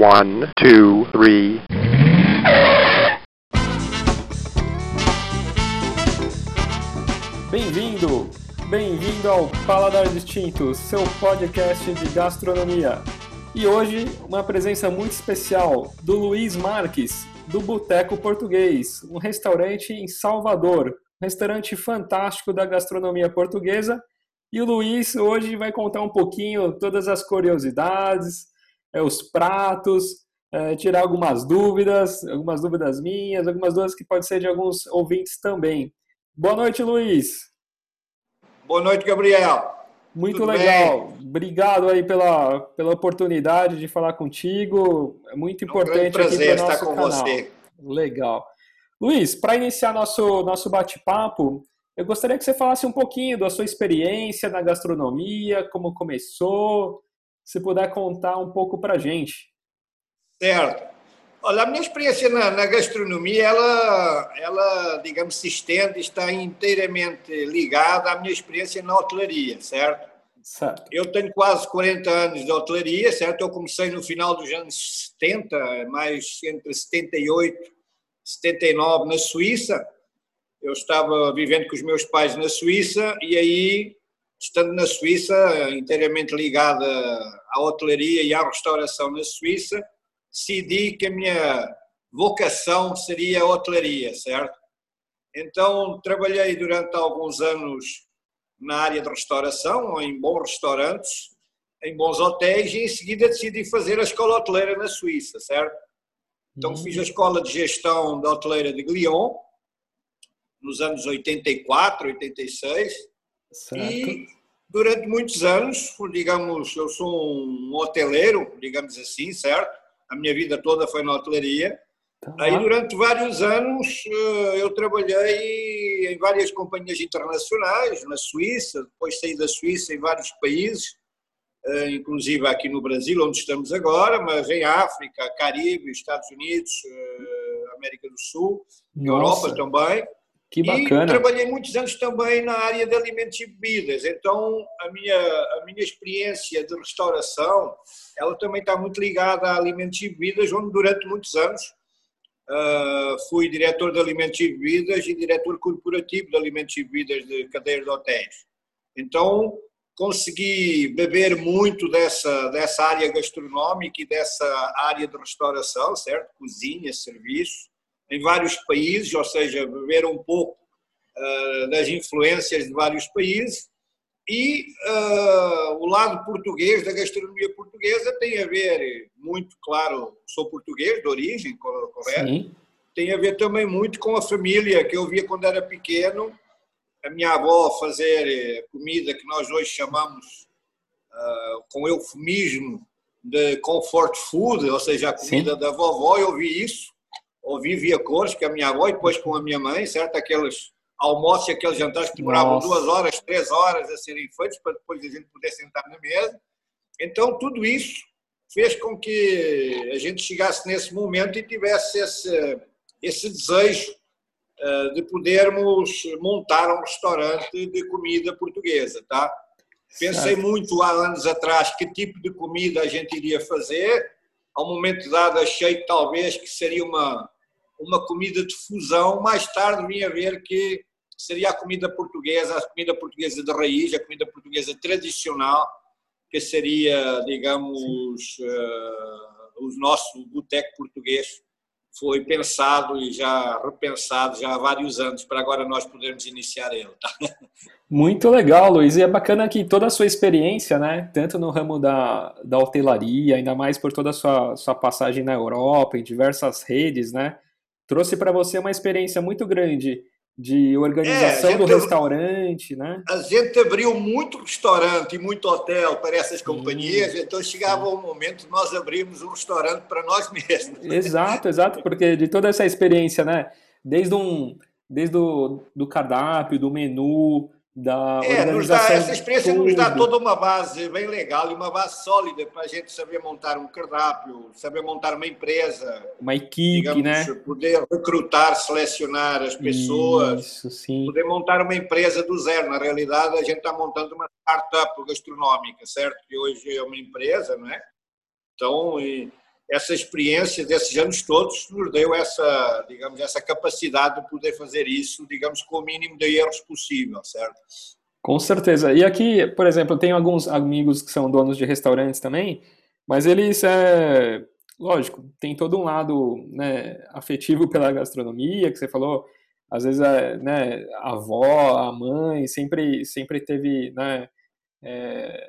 One, two, three. Bem-vindo, bem-vindo ao Paladar Distinto, seu podcast de gastronomia. E hoje, uma presença muito especial do Luiz Marques, do Boteco Português, um restaurante em Salvador, um restaurante fantástico da gastronomia portuguesa. E o Luiz hoje vai contar um pouquinho todas as curiosidades, é, os pratos, é, tirar algumas dúvidas, algumas dúvidas minhas, algumas dúvidas que podem ser de alguns ouvintes também. Boa noite, Luiz. Boa noite, Gabriel. Muito Tudo legal. Bem? Obrigado aí pela, pela oportunidade de falar contigo. É muito importante é um prazer aqui para estar com canal. você. Legal. Luiz, para iniciar nosso, nosso bate-papo, eu gostaria que você falasse um pouquinho da sua experiência na gastronomia, como começou, se puder contar um pouco para a gente. Certo. Olha, a minha experiência na, na, gastronomia, ela, ela, digamos, se estende, está inteiramente ligada à minha experiência na hotelaria, certo? Certo. Eu tenho quase 40 anos de hotelaria, certo? Eu comecei no final dos anos 70, mais entre 78 e 79 na Suíça. Eu estava vivendo com os meus pais na Suíça e aí, estando na Suíça, inteiramente ligada à hotelaria e à restauração na Suíça, decidi que a minha vocação seria a hotelaria, certo? Então, trabalhei durante alguns anos na área de restauração, em bons restaurantes, em bons hotéis, e em seguida decidi fazer a escola hoteleira na Suíça, certo? Então, fiz a escola de gestão da hoteleira de Lyon, nos anos 84, 86, Certo. e durante muitos anos, digamos, eu sou um hoteleiro, digamos assim, certo? a minha vida toda foi na hotelaria. Tá. Aí, durante vários anos, eh, eu trabalhei em várias companhias internacionais, na Suíça, depois saí da Suíça em vários países, eh, inclusive aqui no Brasil, onde estamos agora, mas em África, Caribe, Estados Unidos, eh, América do Sul, Nossa, Europa também. Que E bacana. trabalhei muitos anos também na área de alimentos e bebidas. Então, a minha, a minha experiência de restauração, ela também está muito ligada a alimentos e bebidas, onde durante muitos anos uh, fui diretor de alimentos e bebidas e diretor corporativo de alimentos e bebidas de cadeias de hotéis. Então, consegui beber muito dessa, dessa área gastronómica e dessa área de restauração, certo? Cozinha, serviço em vários países, ou seja, beber um pouco uh, das influências de vários países. E uh, o lado português, da gastronomia portuguesa, tem a ver muito, claro, sou português de origem, correto? Sim. Tem a ver também muito com a família que eu via quando era pequeno. A minha avó fazer eh, comida que nós hoje chamamos, uh, com eufemismo, de comfort food, ou seja, a comida Sim. da vovó, eu vi isso ouvi via cores com a minha avó e depois com a minha mãe, certo? Aqueles almoços e aqueles jantares que demoravam Nossa. duas horas, três horas a serem feitos para depois a gente poder sentar na mesa. Então, tudo isso fez com que a gente chegasse nesse momento e tivesse esse, esse desejo uh, de podermos montar um restaurante de comida portuguesa, tá? Pensei muito há anos atrás que tipo de comida a gente iria fazer. Ao momento dado achei talvez que seria uma, uma comida de fusão. Mais tarde vim a ver que seria a comida portuguesa, a comida portuguesa de raiz, a comida portuguesa tradicional, que seria, digamos, uh, o nosso boteco português. Foi pensado e já repensado já há vários anos para agora nós podermos iniciar ele. Tá? Muito legal, Luiz. E é bacana que toda a sua experiência, né, tanto no ramo da, da hotelaria, ainda mais por toda a sua, sua passagem na Europa, em diversas redes, né, trouxe para você uma experiência muito grande de organização É, do eu- restaurante, né? A gente abriu muito restaurante e muito hotel para essas companhias, então chegava um momento nós abrirmos um restaurante para nós mesmos. Exato, exato, porque de toda essa experiência, né, desde um, desde o do cardápio, do menu, da É, nos dá, essa experiência nos dá toda uma base bem legal e uma base sólida para a gente saber montar um cardápio, saber montar uma empresa, uma equipe, digamos, né? poder recrutar, selecionar as pessoas, Isso, sim. poder montar uma empresa do zero. Na realidade, a gente está montando uma startup gastronómica, certo? Que hoje é uma empresa, não é? Então, e, essa experiência desses anos todos nos deu essa, digamos, essa capacidade de poder fazer isso, digamos, com o mínimo de erros possível, certo? Com certeza. E aqui, por exemplo, eu tenho alguns amigos que são donos de restaurantes também, mas eles, é, lógico, tem todo um lado né, afetivo pela gastronomia, que você falou, às vezes a, né, a avó, a mãe, sempre, sempre teve né, é,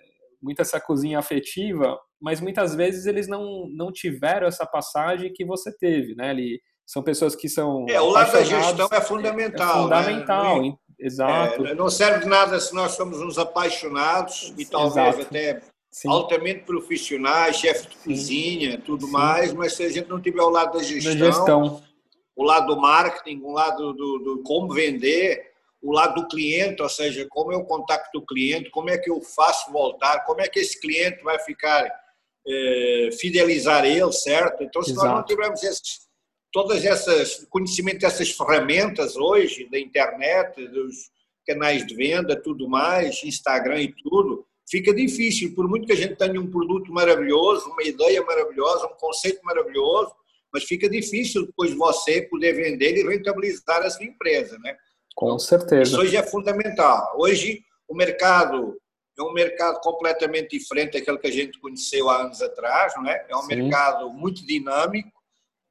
essa cozinha afetiva, mas muitas vezes eles não, não tiveram essa passagem que você teve, né? Ele, são pessoas que são. É, o lado da gestão é fundamental. É fundamental, né? exato. É, não serve de nada se nós somos uns apaixonados e talvez exato. até Sim. altamente profissionais, chefe de cozinha, tudo Sim. mais, mas se a gente não tiver o lado da gestão, da gestão. o lado do marketing, o lado do, do como vender, o lado do cliente, ou seja, como eu contacto o cliente, como é que eu faço voltar, como é que esse cliente vai ficar, é, fidelizar ele, certo? Então, se Exato. nós não tivermos esses, todas essas, conhecimento dessas ferramentas hoje, da internet, dos canais de venda, tudo mais, Instagram e tudo, fica difícil, por muito que a gente tenha um produto maravilhoso, uma ideia maravilhosa, um conceito maravilhoso, mas fica difícil depois você poder vender e rentabilizar a sua empresa, né? Com certeza. Isso hoje é fundamental. Hoje o mercado é um mercado completamente diferente daquele que a gente conheceu há anos atrás, não é? É um Sim. mercado muito dinâmico,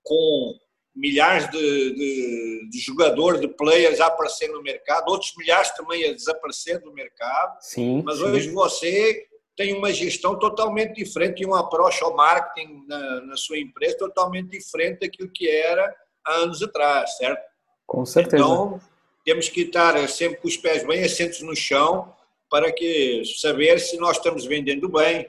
com milhares de, de, de, jogadores, de players a aparecer no mercado, outros milhares também a desaparecer do mercado. Sim, Mas sim. hoje você tem uma gestão totalmente diferente e um approach ao marketing na, na sua empresa totalmente diferente daquilo que era há anos atrás, certo? Com certeza. Então, temos que estar sempre com os pés bem assentos no chão para que saber se nós estamos vendendo bem,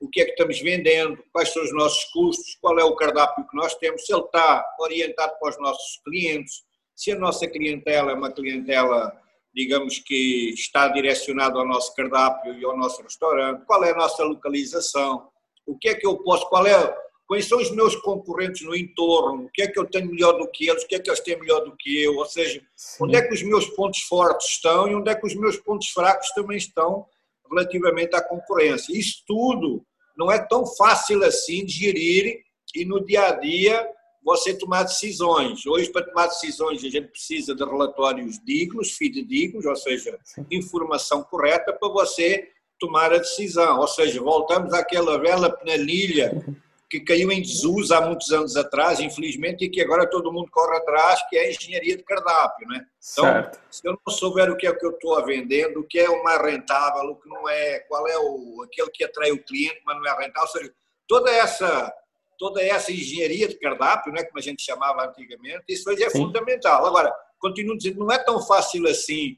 o que é que estamos vendendo, quais são os nossos custos, qual é o cardápio que nós temos, se ele está orientado para os nossos clientes, se a nossa clientela é uma clientela, digamos que está direcionada ao nosso cardápio e ao nosso restaurante, qual é a nossa localização, o que é que eu posso, qual é quais são os meus concorrentes no entorno, o que é que eu tenho melhor do que eles, o que é que eles têm melhor do que eu, ou seja, Sim. onde é que os meus pontos fortes estão e onde é que os meus pontos fracos também estão relativamente à concorrência. Isso tudo não é tão fácil assim de gerir e no dia a dia você tomar decisões. Hoje, para tomar decisões, a gente precisa de relatórios dignos, fidedignos, ou seja, informação correta para você tomar a decisão. Ou seja, voltamos àquela velha planilha que caiu em desuso há muitos anos atrás, infelizmente, e que agora todo mundo corre atrás, que é a engenharia de cardápio. Né? Então, certo. se eu não souber o que é que eu estou vendendo, o que é o mais rentável, o que não é, qual é o, aquele que atrai o cliente, mas não é rentável, ou seja, toda essa, toda essa engenharia de cardápio, né, como a gente chamava antigamente, isso hoje é Sim. fundamental. Agora, continuo dizendo, não é tão fácil assim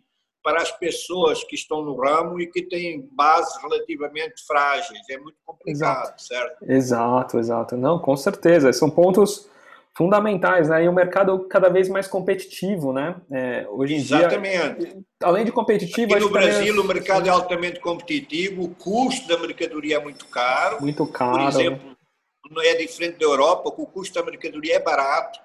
para as pessoas que estão no ramo e que têm bases relativamente frágeis. É muito complicado, exato. certo? Exato, exato. Não, com certeza. São pontos fundamentais, né? E um mercado cada vez mais competitivo, né? É, hoje em Exatamente. dia, além de competitivo, Aqui no Brasil é... o mercado é altamente competitivo, o custo da mercadoria é muito caro. Muito caro. Por exemplo, não é diferente da Europa, que o custo da mercadoria é barato.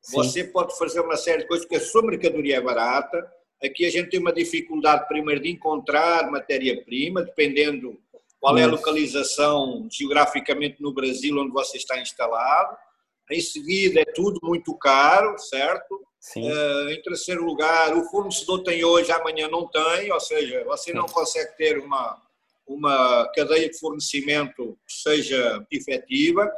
Sim. Você pode fazer uma série de coisas porque a sua mercadoria é barata Aqui a gente tem uma dificuldade, primeiro, de encontrar matéria-prima, dependendo qual é a localização geograficamente no Brasil onde você está instalado. Em seguida, é tudo muito caro, certo? Sim. Uh, em terceiro lugar, o fornecedor tem hoje, amanhã não tem, ou seja, você não consegue ter uma, uma cadeia de fornecimento que seja efetiva.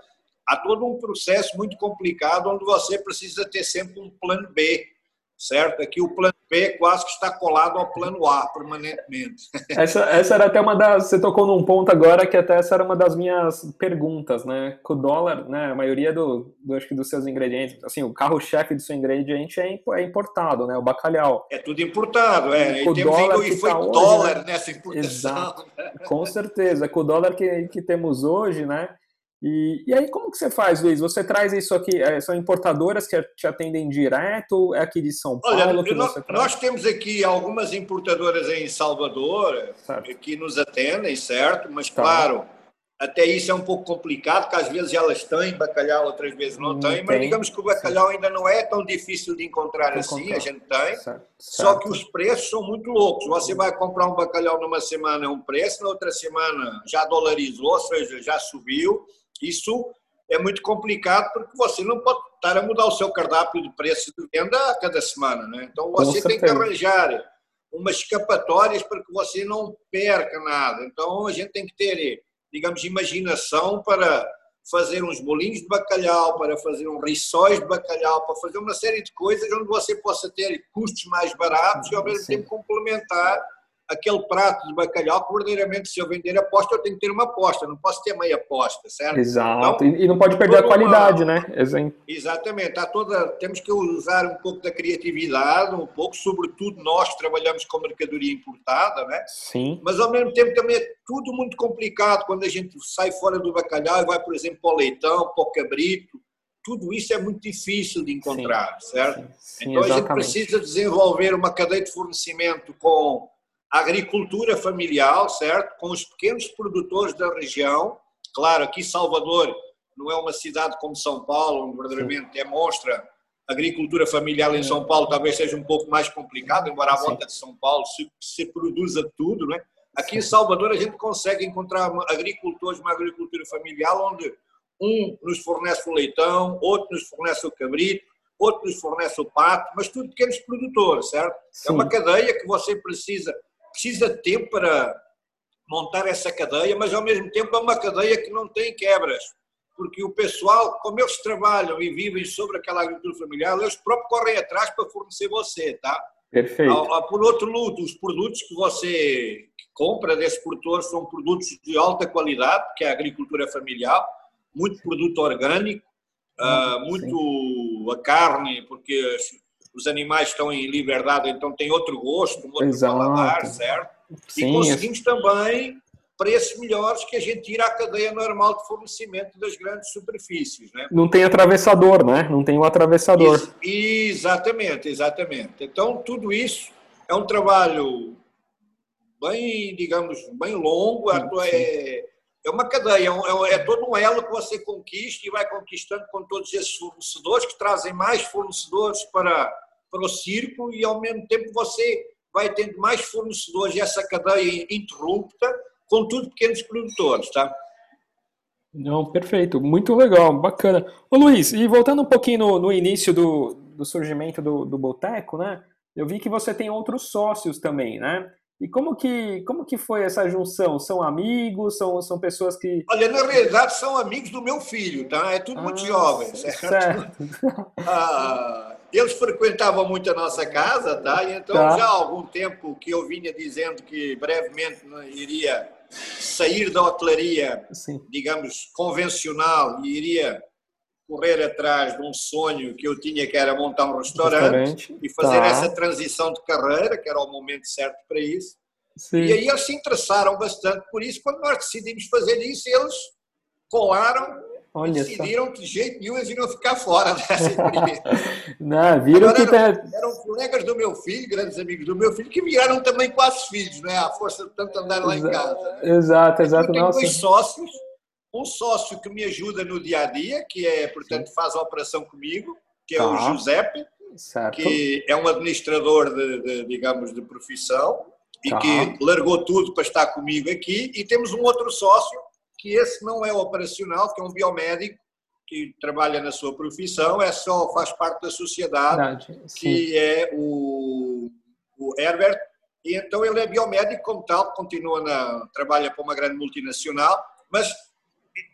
Há todo um processo muito complicado onde você precisa ter sempre um plano B, certo? Aqui o plano B quase que está colado ao plano A permanentemente. Essa, essa era até uma das. Você tocou num ponto agora que até essa era uma das minhas perguntas, né? Com o dólar, né? A maioria do, do acho que dos seus ingredientes, assim, o carro-chefe do seu ingrediente é, é importado, né? O bacalhau. É tudo importado, é. Com e dólar e foi tá dólar né? nessa importação. Exato. Com certeza. Com o dólar que, que temos hoje, né? E, e aí, como que você faz, Luiz? Você traz isso aqui, é, são importadoras que te atendem direto? É aqui de São Paulo Olha, que nós? Nós temos aqui algumas importadoras em Salvador certo. que nos atendem, certo? Mas, tá. claro, até isso é um pouco complicado, porque às vezes elas têm bacalhau, outras vezes não, não têm, mas digamos que o bacalhau ainda não é tão difícil de encontrar Vou assim, encontrar. a gente tem, certo. só que os preços são muito loucos. Você vai comprar um bacalhau numa semana é um preço, na outra semana já dolarizou, ou seja, já subiu, isso é muito complicado porque você não pode estar a mudar o seu cardápio de preço de venda a cada semana, né? Então você tem que arranjar umas escapatórias para que você não perca nada. Então a gente tem que ter, digamos, imaginação para fazer uns bolinhos de bacalhau, para fazer um rissóis de bacalhau, para fazer uma série de coisas onde você possa ter custos mais baratos e ao mesmo tempo complementar aquele prato de bacalhau que verdadeiramente se eu vender aposta eu tenho que ter uma aposta, não posso ter meia aposta, certo? Exato, então, e não pode perder a qualidade, uma... né? Exatamente, tá toda... temos que usar um pouco da criatividade, um pouco, sobretudo nós que trabalhamos com mercadoria importada, né? Sim. Mas ao mesmo tempo também é tudo muito complicado quando a gente sai fora do bacalhau e vai, por exemplo, para o leitão, para o cabrito, tudo isso é muito difícil de encontrar, sim, certo? Sim, sim, então exatamente. a gente precisa desenvolver uma cadeia de fornecimento com agricultura familiar, certo? Com os pequenos produtores da região. Claro, aqui Salvador não é uma cidade como São Paulo, onde verdadeiramente demonstra agricultura familiar em São Paulo talvez seja um pouco mais complicado, embora à volta de São Paulo se, se produza tudo, né? Aqui em Salvador a gente consegue encontrar agricultores, uma agricultura familiar onde um nos fornece o leitão, outro nos fornece o cabrito, outro nos fornece o pato, mas tudo pequenos produtores, certo? Sim. É uma cadeia que você precisa precisa de tempo para montar essa cadeia, mas ao mesmo tempo é uma cadeia que não tem quebras, porque o pessoal, como eles trabalham e vivem sobre aquela agricultura familiar, eles próprios correm atrás para fornecer você, tá? Perfeito. Por outro lado, os produtos que você compra desse produtor são produtos de alta qualidade, que é a agricultura familiar, muito produto orgânico, uh, muito a carne, porque os animais estão em liberdade, então tem outro gosto, um outro Exato. paladar, certo? Sim, e conseguimos também preços melhores que a gente tira a cadeia normal de fornecimento das grandes superfícies. Né? Não tem atravessador, né? Não tem o atravessador. Ex exatamente, exatamente. Então, tudo isso é um trabalho bem, digamos, bem longo, é, é uma cadeia, é, é todo um elo que você conquista e vai conquistando com todos esses fornecedores que trazem mais fornecedores para para o circo e ao mesmo tempo você vai tendo mais fornecedores e essa cadeia interrupta com tudo pequenos produtores, tá? Não, perfeito, muito legal, bacana. Ô Luiz, e voltando um pouquinho no, no início do, do surgimento do, do Boteco, né? Eu vi que você tem outros sócios também, né? E como que, como que foi essa junção? São amigos? São, são pessoas que. Olha, na realidade são amigos do meu filho, tá? É tudo ah, muito jovem, certo? certo. Ah, eles frequentavam muito a nossa casa, tá? E então tá. já há algum tempo que eu vinha dizendo que brevemente iria sair da hotelaria, Sim. digamos, convencional e iria correr atrás de um sonho que eu tinha, que era montar um restaurante, restaurante. e fazer tá. essa transição de carreira, que era o momento certo para isso. Sim. E aí eles se interessaram bastante por isso. Quando nós decidimos fazer isso, eles colaram Olha decidiram só. que de jeito nenhum eles iriam ficar fora dessa empresa. Não, viram Agora, que eram, tá... eram colegas do meu filho, grandes amigos do meu filho, que viraram também quase filhos, né? A força de tanto andar lá em casa. Né? Exato, exato. Eu tenho dois sócios, um sócio que me ajuda no dia a dia, que é, portanto, faz a operação comigo, que é tá. o Giuseppe, certo. que é um administrador de, de digamos, de profissão e tá. que largou tudo para estar comigo aqui. E temos um outro sócio, que esse não é operacional, que é um biomédico que trabalha na sua profissão, é só faz parte da sociedade, Verdade, que é o, o Herbert. E então ele é biomédico como tal, continua na trabalha para uma grande multinacional, mas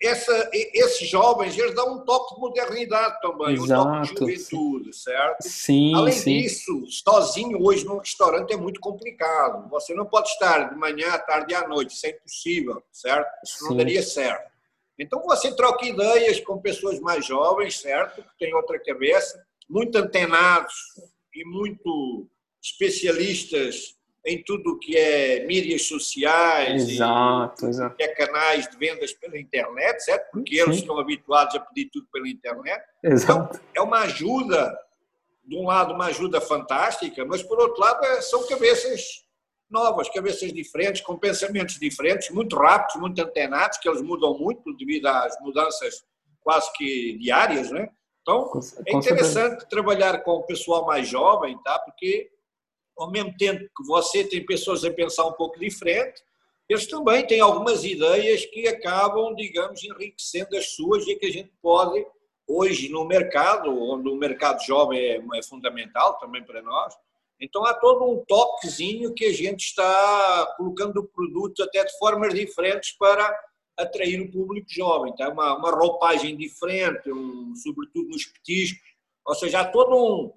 essa, esses jovens eles dão um toque de modernidade também, Exato, um toque de juventude, certo? Sim, Além sim. disso, sozinho hoje num restaurante é muito complicado. Você não pode estar de manhã, à tarde e à noite, isso é impossível, certo? Isso sim. não daria certo. Então você troca ideias com pessoas mais jovens, certo? Que têm outra cabeça, muito antenados e muito especialistas em tudo que é mídias sociais, exato, exato. que é canais de vendas pela internet, certo? Porque Sim. eles estão habituados a pedir tudo pela internet. Exato. Então, é uma ajuda, de um lado, uma ajuda fantástica, mas por outro lado, é, são cabeças novas, cabeças diferentes, com pensamentos diferentes, muito rápidos, muito antenados, que eles mudam muito devido às mudanças quase que diárias, né? Então, é interessante trabalhar com o pessoal mais jovem, tá? Porque ao mesmo tempo que você tem pessoas a pensar um pouco diferente, eles também têm algumas ideias que acabam, digamos, enriquecendo as suas e que a gente pode, hoje no mercado, onde o mercado jovem é, é fundamental também para nós, então há todo um toquezinho que a gente está colocando produtos até de formas diferentes para atrair o público jovem. Tá? Uma, uma roupagem diferente, um, sobretudo nos petiscos. Ou seja, há todo, um,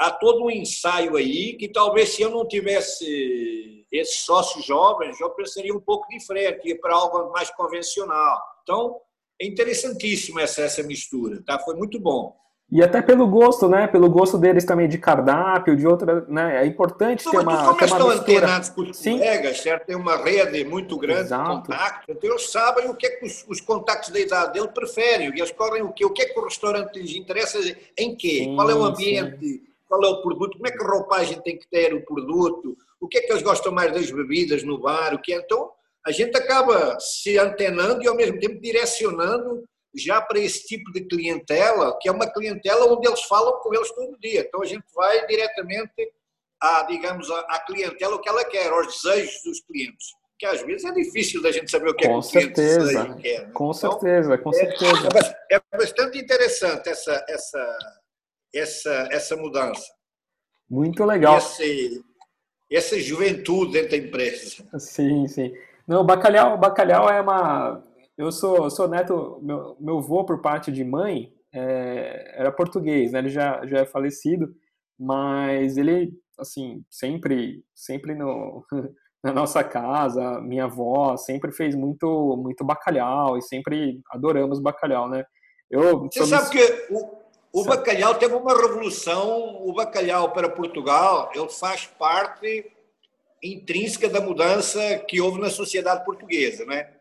há todo um ensaio aí que talvez se eu não tivesse esses sócios jovens, eu pensaria um pouco diferente, ia para algo mais convencional. Então, é interessantíssimo essa, essa mistura, tá? Foi muito bom. E até pelo gosto, né? Pelo gosto deles também de cardápio, de outra, né? É importante Não, ter uma, como ter uma estão mistura. antenados com os Sim. colegas, certo? Tem uma rede muito grande Exato. de contactos, então eles sabem o que é que os, os contactos da idade dele preferem, e eles correm o quê? O que é que o restaurante lhes interessa, em quê? Sim, Qual é o ambiente? Qual é o produto? Como é que a roupagem tem que ter o produto? O que é que eles gostam mais das bebidas no bar? O que é? Então, a gente acaba se antenando e ao mesmo tempo direcionando já para esse tipo de clientela, que é uma clientela onde eles falam com eles todo dia. Então a gente vai diretamente à, digamos, à, à clientela o que ela quer, aos desejos dos clientes. Que às vezes é difícil da gente saber o que é Com que o cliente certeza, deseja e quer. né? Com Então, certeza, com é- certeza. É, é bastante interessante essa, essa, essa, essa mudança. Muito legal. Esse, essa juventude dentro da empresa. Sim, sim. Não, bacalhau, bacalhau é uma. Eu sou, sou neto, meu, meu avô por parte de mãe é, era português, né? Ele já, já é falecido, mas ele, assim, sempre, sempre no, na nossa casa, minha avó sempre fez muito, muito bacalhau e sempre adoramos bacalhau, né? Eu Você sabe que o, o bacalhau teve uma revolução. O bacalhau para Portugal, ele faz parte intrínseca da mudança que houve na sociedade portuguesa, né?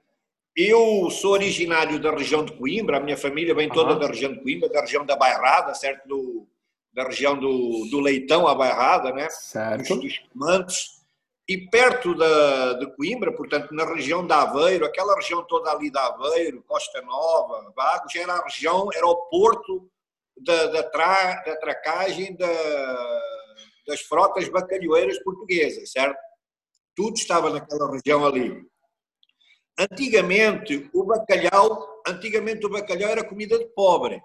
Eu sou originário da região de Coimbra, a minha família vem toda Aham. da região de Coimbra, da região da Bairrada, certo? Do, da região do, do Leitão à Bairrada, né? dos, certo. dos comandos. E perto da, de Coimbra, portanto, na região de Aveiro, aquela região toda ali de Aveiro, Costa Nova, Vagos, era a região, era o porto da, da, tra, da tracagem da, das frotas bacalhoeiras portuguesas, certo? Tudo estava naquela região ali. Antigamente, o bacalhau, antigamente o bacalhau era comida de pobre.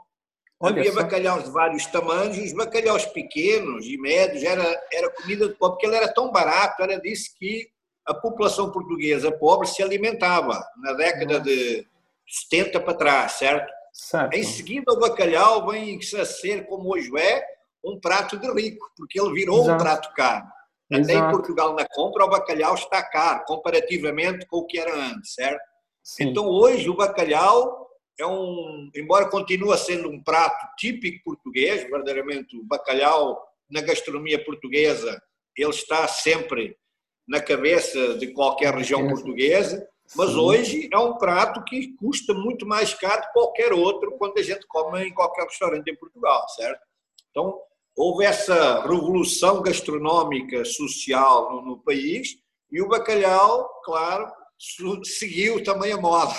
Olha Havia só. bacalhaus de vários tamanhos, os bacalhaus pequenos e médios era, era comida de pobre, porque ele era tão barato, era disso que a população portuguesa pobre se alimentava, na década de 70 para trás, certo? Certo. Em seguida, o bacalhau vem a ser, como hoje é, um prato de rico, porque ele virou um Exato. prato caro. Até em Exato. Portugal, na compra, o bacalhau está caro, comparativamente com o que era antes, certo? Sim. Então, hoje, o bacalhau é um, embora continue sendo um prato típico português, verdadeiramente o bacalhau na gastronomia portuguesa, ele está sempre na cabeça de qualquer região portuguesa, mas Sim. hoje é um prato que custa muito mais caro que qualquer outro quando a gente come em qualquer restaurante em Portugal, certo? Então, houve essa revolução gastronómica social no, no país e o bacalhau, claro, seguiu também a moda.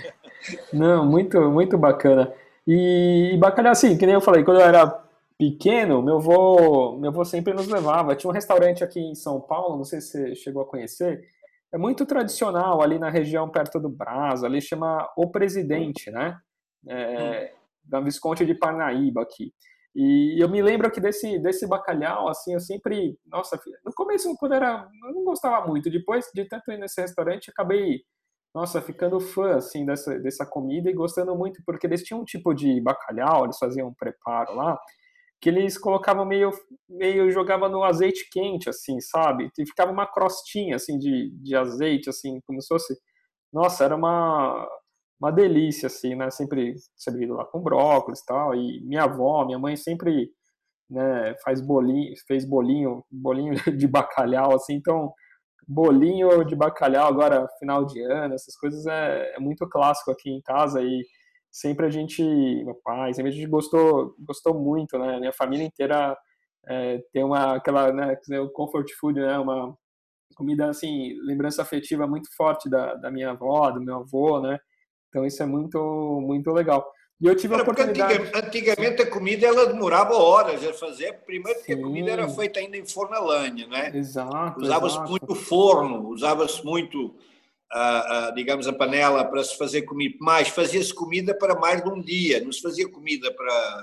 Não, muito, muito bacana. E, e bacalhau, assim, que nem eu falei, quando eu era pequeno, meu avô, meu avô sempre nos levava. Tinha um restaurante aqui em São Paulo, não sei se você chegou a conhecer, é muito tradicional ali na região perto do Brás, ali chama O Presidente, né? É, da Visconde de Parnaíba aqui. E eu me lembro que desse, desse bacalhau, assim, eu sempre, nossa, no começo, quando era, eu não gostava muito, depois de tanto ir nesse restaurante, acabei nossa, ficando fã assim dessa, dessa comida e gostando muito, porque eles tinham um tipo de bacalhau, eles faziam um preparo lá, que eles colocavam meio, meio jogava no azeite quente, assim, sabe? E ficava uma crostinha assim de, de azeite, assim, como se fosse. Nossa, era uma, uma delícia, assim, né? Sempre servido lá com brócolis e tal. E minha avó, minha mãe sempre né, faz bolinho, fez bolinho, bolinho de bacalhau, assim, então bolinho de bacalhau agora final de ano, essas coisas é, é muito clássico aqui em casa e sempre a gente, meu pai, sempre a gente gostou, gostou muito, né? Minha família inteira é, tem uma aquela, né, o comfort food, né? Uma comida assim, lembrança afetiva muito forte da, da minha avó, do meu avô, né? Então isso é muito muito legal. E eu tive a Era oportunidade. antiga- antigamente a comida ela demorava horas a fazer, primeiro porque a Sim. comida era feita ainda em forno a lenha, né? Exato. Usava-se muito forno, usava-se muito a, a, digamos, a panela para se fazer comida, mais fazia-se comida para mais de um dia, não se fazia comida para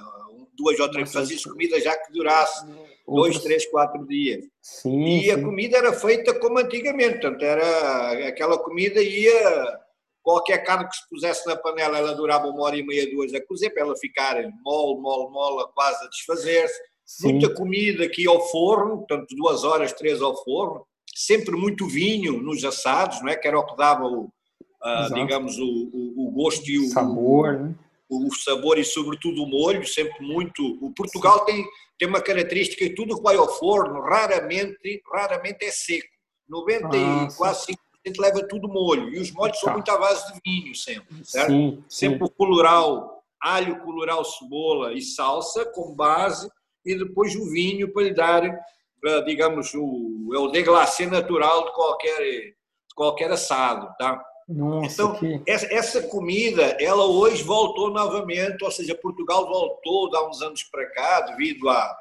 duas ou três, fazia-se comida já que durasse dois, três, quatro dias. Sim, e a comida era feita como antigamente, portanto, era, aquela comida ia, qualquer carne que se pusesse na panela, ela durava uma hora e meia, duas a cozer, para ela ficar mole, mole, mole, quase a desfazer-se. Muita comida aqui ao forno, portanto, duas horas, três ao forno sempre muito vinho nos assados, não é? que era o que dava o, uh, digamos, o, o, o, gosto e o sabor, né? o, sabor e sobretudo o molho, sempre muito. O Portugal tem, tem uma característica que tudo que vai ao forno raramente, raramente é seco. 90 ah, e quase 5% leva tudo molho. E os molhos tá. são muito à base de vinho sempre, certo? Sim, sempre sim. o coloral, alho, coloral, cebola e salsa como base e depois o vinho para lhe dar digamos, o, é o deglacê natural de qualquer, de qualquer assado, tá? Nossa, então, que... essa, essa, comida, ela hoje voltou novamente, ou seja, Portugal voltou há uns anos para cá, devido a,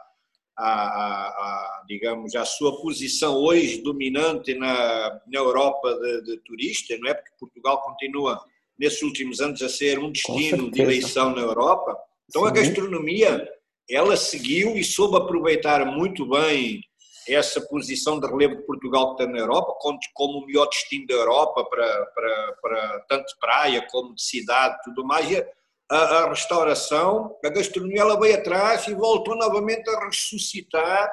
digamos, a sua posição hoje dominante na, na Europa de, de, turista, não é? Porque Portugal continua, nesses últimos anos, a ser um destino de eleição na Europa. Então, Sim. a gastronomia, ela seguiu e soube aproveitar muito bem essa posição de relevo de Portugal que está na Europa, como o melhor destino da Europa para, para, para tanto praia como de cidade tudo mais, a, a restauração, a gastronomia ela veio atrás e voltou novamente a ressuscitar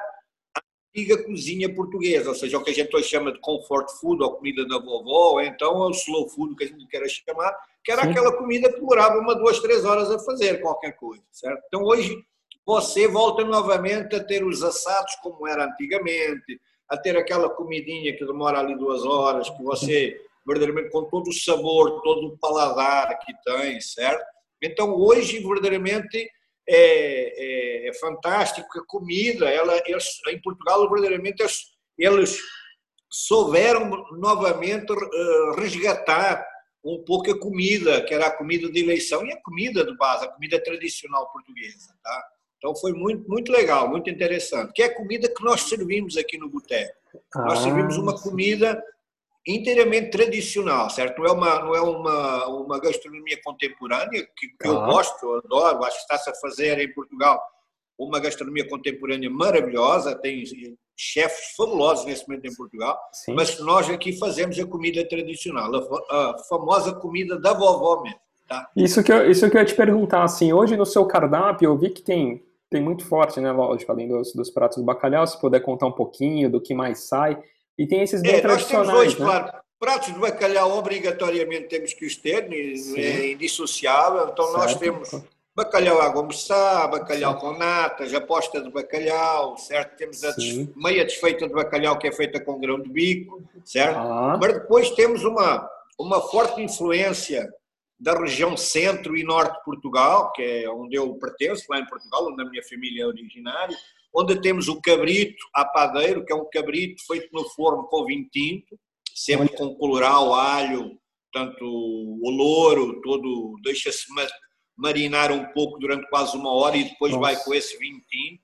a antiga cozinha portuguesa, ou seja, o que a gente hoje chama de comfort food, ou comida da vovó, ou então o slow food, que a gente quer chamar, que era Sim. aquela comida que demorava uma, duas, três horas a fazer qualquer coisa, certo? Então hoje você volta novamente a ter os assados como era antigamente, a ter aquela comidinha que demora ali duas horas, que você, verdadeiramente, com todo o sabor, todo o paladar que tem, certo? Então, hoje, verdadeiramente, é, é, é fantástico a comida, ela, eles, em Portugal, verdadeiramente, eles, eles souberam novamente uh, resgatar um pouco a comida, que era a comida de eleição e a comida de base, a comida tradicional portuguesa, tá? Então foi muito, muito legal, muito interessante. Que é a comida que nós servimos aqui no boteco. Ah, nós servimos uma comida inteiramente tradicional, certo? Não é uma, não é uma, uma gastronomia contemporânea, que, que ah. eu gosto, eu adoro, acho que está-se a fazer em Portugal uma gastronomia contemporânea maravilhosa, tem chefes fabulosos nesse momento em Portugal, Sim. mas nós aqui fazemos a comida tradicional, a, famosa comida da vovó mesmo. Tá? Isso, que eu, isso que eu ia te perguntar, assim, hoje no seu cardápio eu vi que tem tem muito forte, né? Lógico, além dos, dos pratos do bacalhau, se puder contar um pouquinho do que mais sai. E tem esses bem é, tradicionais, nós temos dois, né? claro. Pratos de bacalhau, obrigatoriamente temos que os ter, é indissociável. Então certo. nós temos bacalhau à gomeçá, bacalhau certo. com natas, aposta de bacalhau, certo? Temos a meia desfeita de bacalhau que é feita com grão de bico, certo? Ah. Mas depois temos uma, uma forte influência da região centro e norte de Portugal, que é onde eu pertenço, lá em Portugal, onde a minha família é originária, onde temos o cabrito a padeiro, que é um cabrito feito no forno com vinho tinto, sempre com coloral, alho, portanto, o louro, todo, deixa-se marinar um pouco durante quase uma hora e depois Nossa. vai com esse vinho tinto.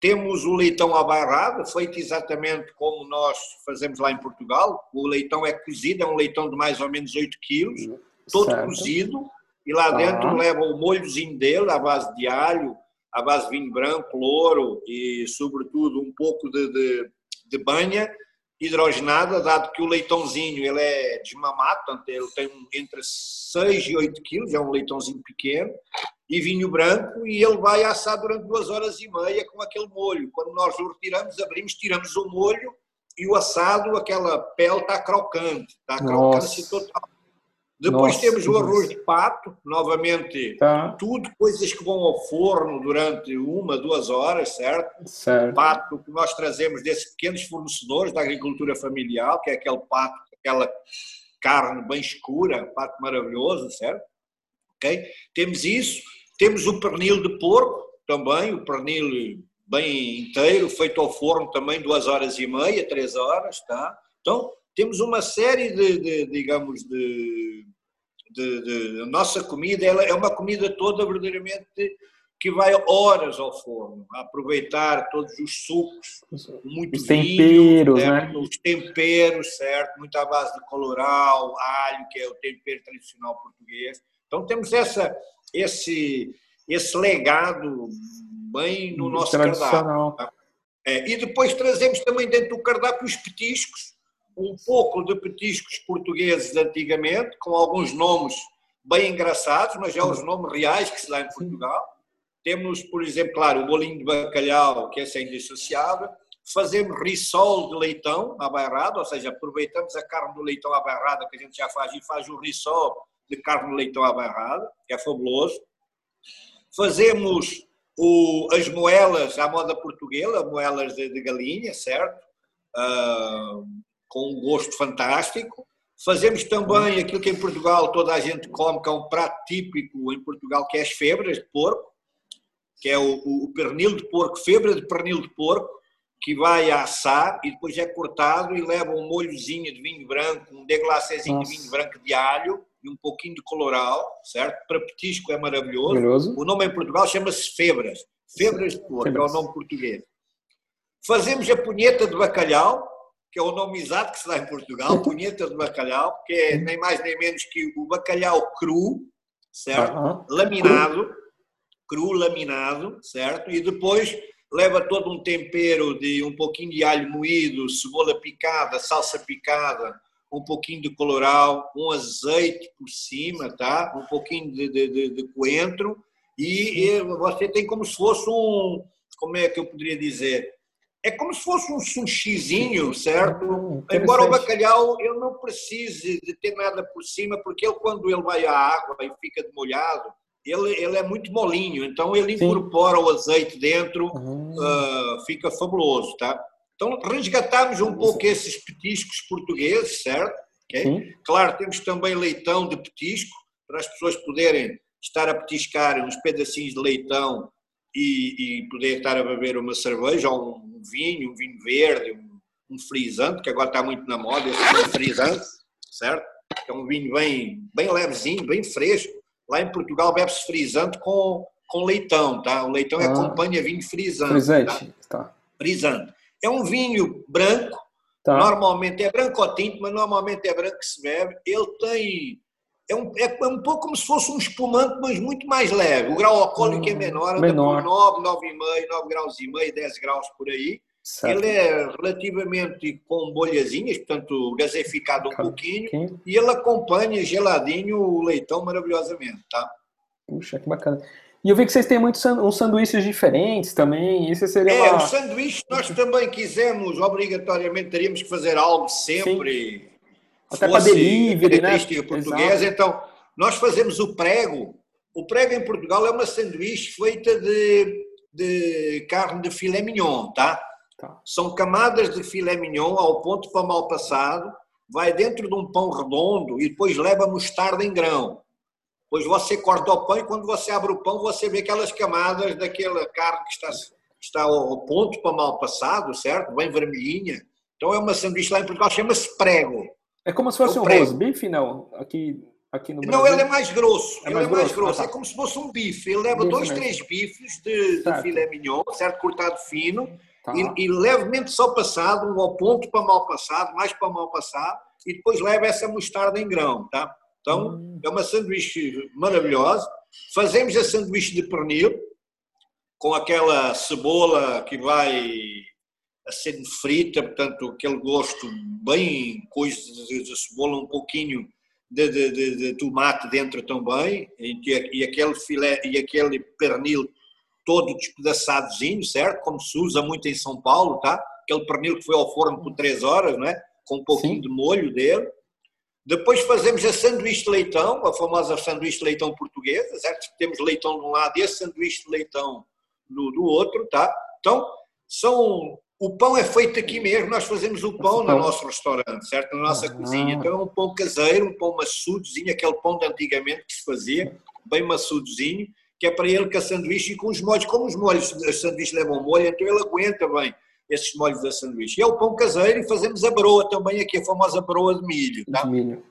Temos o leitão abarrado, feito exatamente como nós fazemos lá em Portugal. O leitão é cozido, é um leitão de mais ou menos 8 quilos todo certo. cozido, e lá tá. dentro leva o molhozinho dele, à base de alho, à base de vinho branco, louro e, sobretudo, um pouco de, de, de banha hidrogenada, dado que o leitãozinho ele é desmamado, portanto ele tem entre 6 e 8 quilos, é um leitãozinho pequeno, e vinho branco, e ele vai assar durante duas horas e meia com aquele molho. Quando nós o retiramos, abrimos, tiramos o molho, e o assado, aquela pele está crocante, está crocante total. Depois Nossa, temos o arroz de pato, novamente, tá. tudo coisas que vão ao forno durante uma, duas horas, certo? certo? Pato que nós trazemos desses pequenos fornecedores da agricultura familiar, que é aquele pato, aquela carne bem escura, pato maravilhoso, certo? Ok? Temos isso, temos o pernil de porco também, o pernil bem inteiro, feito ao forno também duas horas e meia, três horas, tá? Então, temos uma série de, de digamos, de, de, de, nossa comida, ela é uma comida toda verdadeiramente que vai horas ao forno, a aproveitar todos os sucos, muito os temperos, vinho, né? Os temperos, certo? Muito à base de coloral, alho, que é o tempero tradicional português. Então temos essa, esse, esse legado bem no nosso cardápio. Tá? É, e depois trazemos também dentro do cardápio os petiscos, um pouco de petiscos portugueses antigamente, com alguns nomes bem engraçados, mas já os nomes reais que se dá em Portugal. Temos, por exemplo, claro, o bolinho de bacalhau, que é sem indissociável. Fazemos risol de leitão abairrado, ou seja, aproveitamos a carne do leitão abairrada que a gente já faz e faz o risol de carne de leitão abairrada, que é fabuloso. Fazemos o, as moelas à moda portuguesa, moelas de, de galinha, certo? Uh, com um gosto fantástico. Fazemos também aquilo que em Portugal toda a gente come, que é um prato típico em Portugal, que é as febras de porco que é o, o pernil de porco, febra de pernil de porco, que vai a assar e depois é cortado e leva um molhozinho de vinho branco, um deglacézinho de vinho branco de alho e um pouquinho de coloral, certo? Para petisco é maravilhoso. maravilhoso. O nome em Portugal chama-se febras. Febras de porco, febras. é o nome português. Fazemos a punheta de bacalhau, que é o nome exato que se dá em Portugal, punheta de bacalhau, que é nem mais nem menos que o bacalhau cru, certo? Laminado cru laminado, certo? E depois leva todo um tempero de um pouquinho de alho moído, cebola picada, salsa picada, um pouquinho de coloral, um azeite por cima, tá? Um pouquinho de, de, de coentro e, e você tem como se fosse um, como é que eu poderia dizer? É como se fosse um sushizinho, certo? Hum, Embora o bacalhau ele não precise de ter nada por cima, porque ele quando ele vai à água e fica demolhado, ele, ele é muito molinho, então ele Sim. incorpora o azeite dentro, uhum. uh, fica fabuloso, tá? Então resgatamos um pouco esses petiscos portugueses, certo? Okay? Claro, temos também leitão de petisco, para as pessoas poderem estar a petiscar uns pedacinhos de leitão e, e poder estar a beber uma cerveja ou um vinho, um vinho verde, um, um frisante, que agora está muito na moda, esse vinho frisante, certo? É um vinho bem, bem levezinho, bem fresco, Lá em Portugal bebe-se frisante com, com leitão, tá? O leitão ah, acompanha vinho frisante. Frisante, tá? tá. Frisante. É um vinho branco, tá. normalmente é branco ou tinto, mas normalmente é branco que se bebe. Ele tem. É um, é um pouco como se fosse um espumante, mas muito mais leve. O grau alcoólico hum, é menor, menor. 9, 9,5, 9 graus e meio, 10 graus por aí. Certo. Ele é relativamente com bolhazinhas, portanto gaseificado um Cara, pouquinho, quem? e ele acompanha geladinho o leitão maravilhosamente, tá? Puxa, que bacana. E eu vi que vocês têm muitos uns sanduíches diferentes também. Isso seria É, uma... os sanduíches nós também quisemos, obrigatoriamente teríamos que fazer algo sempre. Sim. Até para delivery, né? portuguesa. Exato. Então, nós fazemos o prego. O prego em Portugal é uma sanduíche feita de, de carne de filé mignon, tá? Tá. São camadas de filé mignon ao ponto para mal passado, vai dentro de um pão redondo e depois leva mostarda em grão. Depois você corta o pão e quando você abre o pão você vê aquelas camadas daquela carne que está, está ao ponto para mal passado, certo? Bem vermelhinha. Então é uma sanduíche lá em Portugal, chama-se prego. É como se fosse um prego. roast beef, não? Aqui, aqui no Brasil. Não, ele é mais grosso. É ele mais é mais grosso. grosso. Ah, tá. É como se fosse um bife. Ele leva bife dois, mesmo. três bifes de, de filé mignon, certo? Cortado fino Tá. E, e, levemente só passado, um ao ponto para mal passado, mais para mal passado, e depois leva essa mostarda em grão, tá? Então, hum. é uma sanduíche maravilhosa. Fazemos a sanduíche de pernil, com aquela cebola que vai a ser frita, portanto, aquele gosto bem coisa de, de cebola, um pouquinho de, de, de, tomate dentro também, e, e aquele filé e aquele pernil todo despedaçadozinho, certo? Como se usa muito em São Paulo, tá? Aquele pernil que foi ao forno por três horas, não é? Com um pouquinho Sim. de molho dele. Depois fazemos a sanduíche de leitão, a famosa sanduíche de leitão portuguesa, certo? Temos leitão de um lado e a sanduíche de leitão do, do outro, tá? Então, são o pão é feito aqui mesmo, nós fazemos o pão no nosso restaurante, certo? Na nossa ah. cozinha. Então é um pão caseiro, um pão maçudozinho, aquele pão de antigamente que se fazia, bem maçudozinho que é para ele que a sanduíche e com os molhos, como os molhos, as sanduíches levam molho, então ele aguenta bem esses molhos da sanduíche. E é o pão caseiro e fazemos a broa também aqui, a famosa broa de milho. Tá? De milho.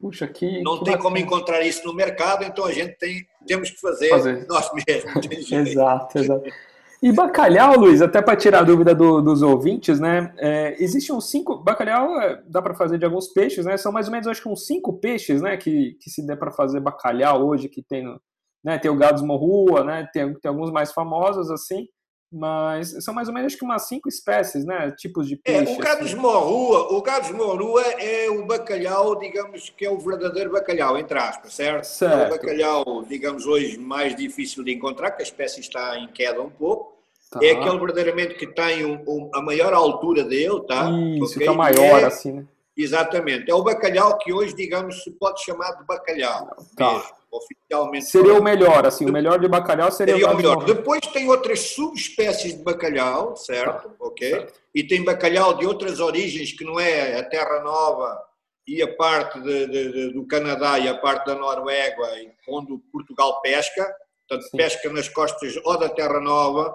Puxa, que. Não que tem bacana. como encontrar isso no mercado, então a gente tem, temos que fazer, Fazer. nós mesmos. Exato, exato. E bacalhau, Luiz, até para tirar a dúvida do- dos ouvintes, né? É, existem uns cinco. Bacalhau é, dá para fazer de alguns peixes, né? São mais ou menos, acho que uns cinco peixes, né? Que, que se der para fazer bacalhau hoje, que tem, né? Tem o gado morrua, né? Tem, tem alguns mais famosos, assim. Mas são mais ou menos, acho que umas cinco espécies, né? Tipos de É, peixe. o gado assim. esmorrua, o gado esmorrua é o bacalhau, digamos que é o verdadeiro bacalhau, entre aspas, certo? É Certo. o bacalhau, digamos hoje, mais difícil de encontrar, que a espécie está em queda um pouco. Tá. É aquele verdadeiramente que tem um- um- a maior altura dele, tá? Isso, Ok? que é o maior, É- assim, né? Exatamente. É o bacalhau que hoje, digamos, se pode chamar de bacalhau. Tá. mesmo, oficialmente. Seria o melhor, assim, o melhor de bacalhau seria, Seria o melhor. Depois tem outras subespécies de bacalhau, certo? Ok? certo. E tem bacalhau de outras origens, que não é a Terra Nova e a parte de- de- de- do Canadá e a parte da Noruega, onde Portugal pesca. Portanto, Sim. pesca nas costas ou da Terra Nova,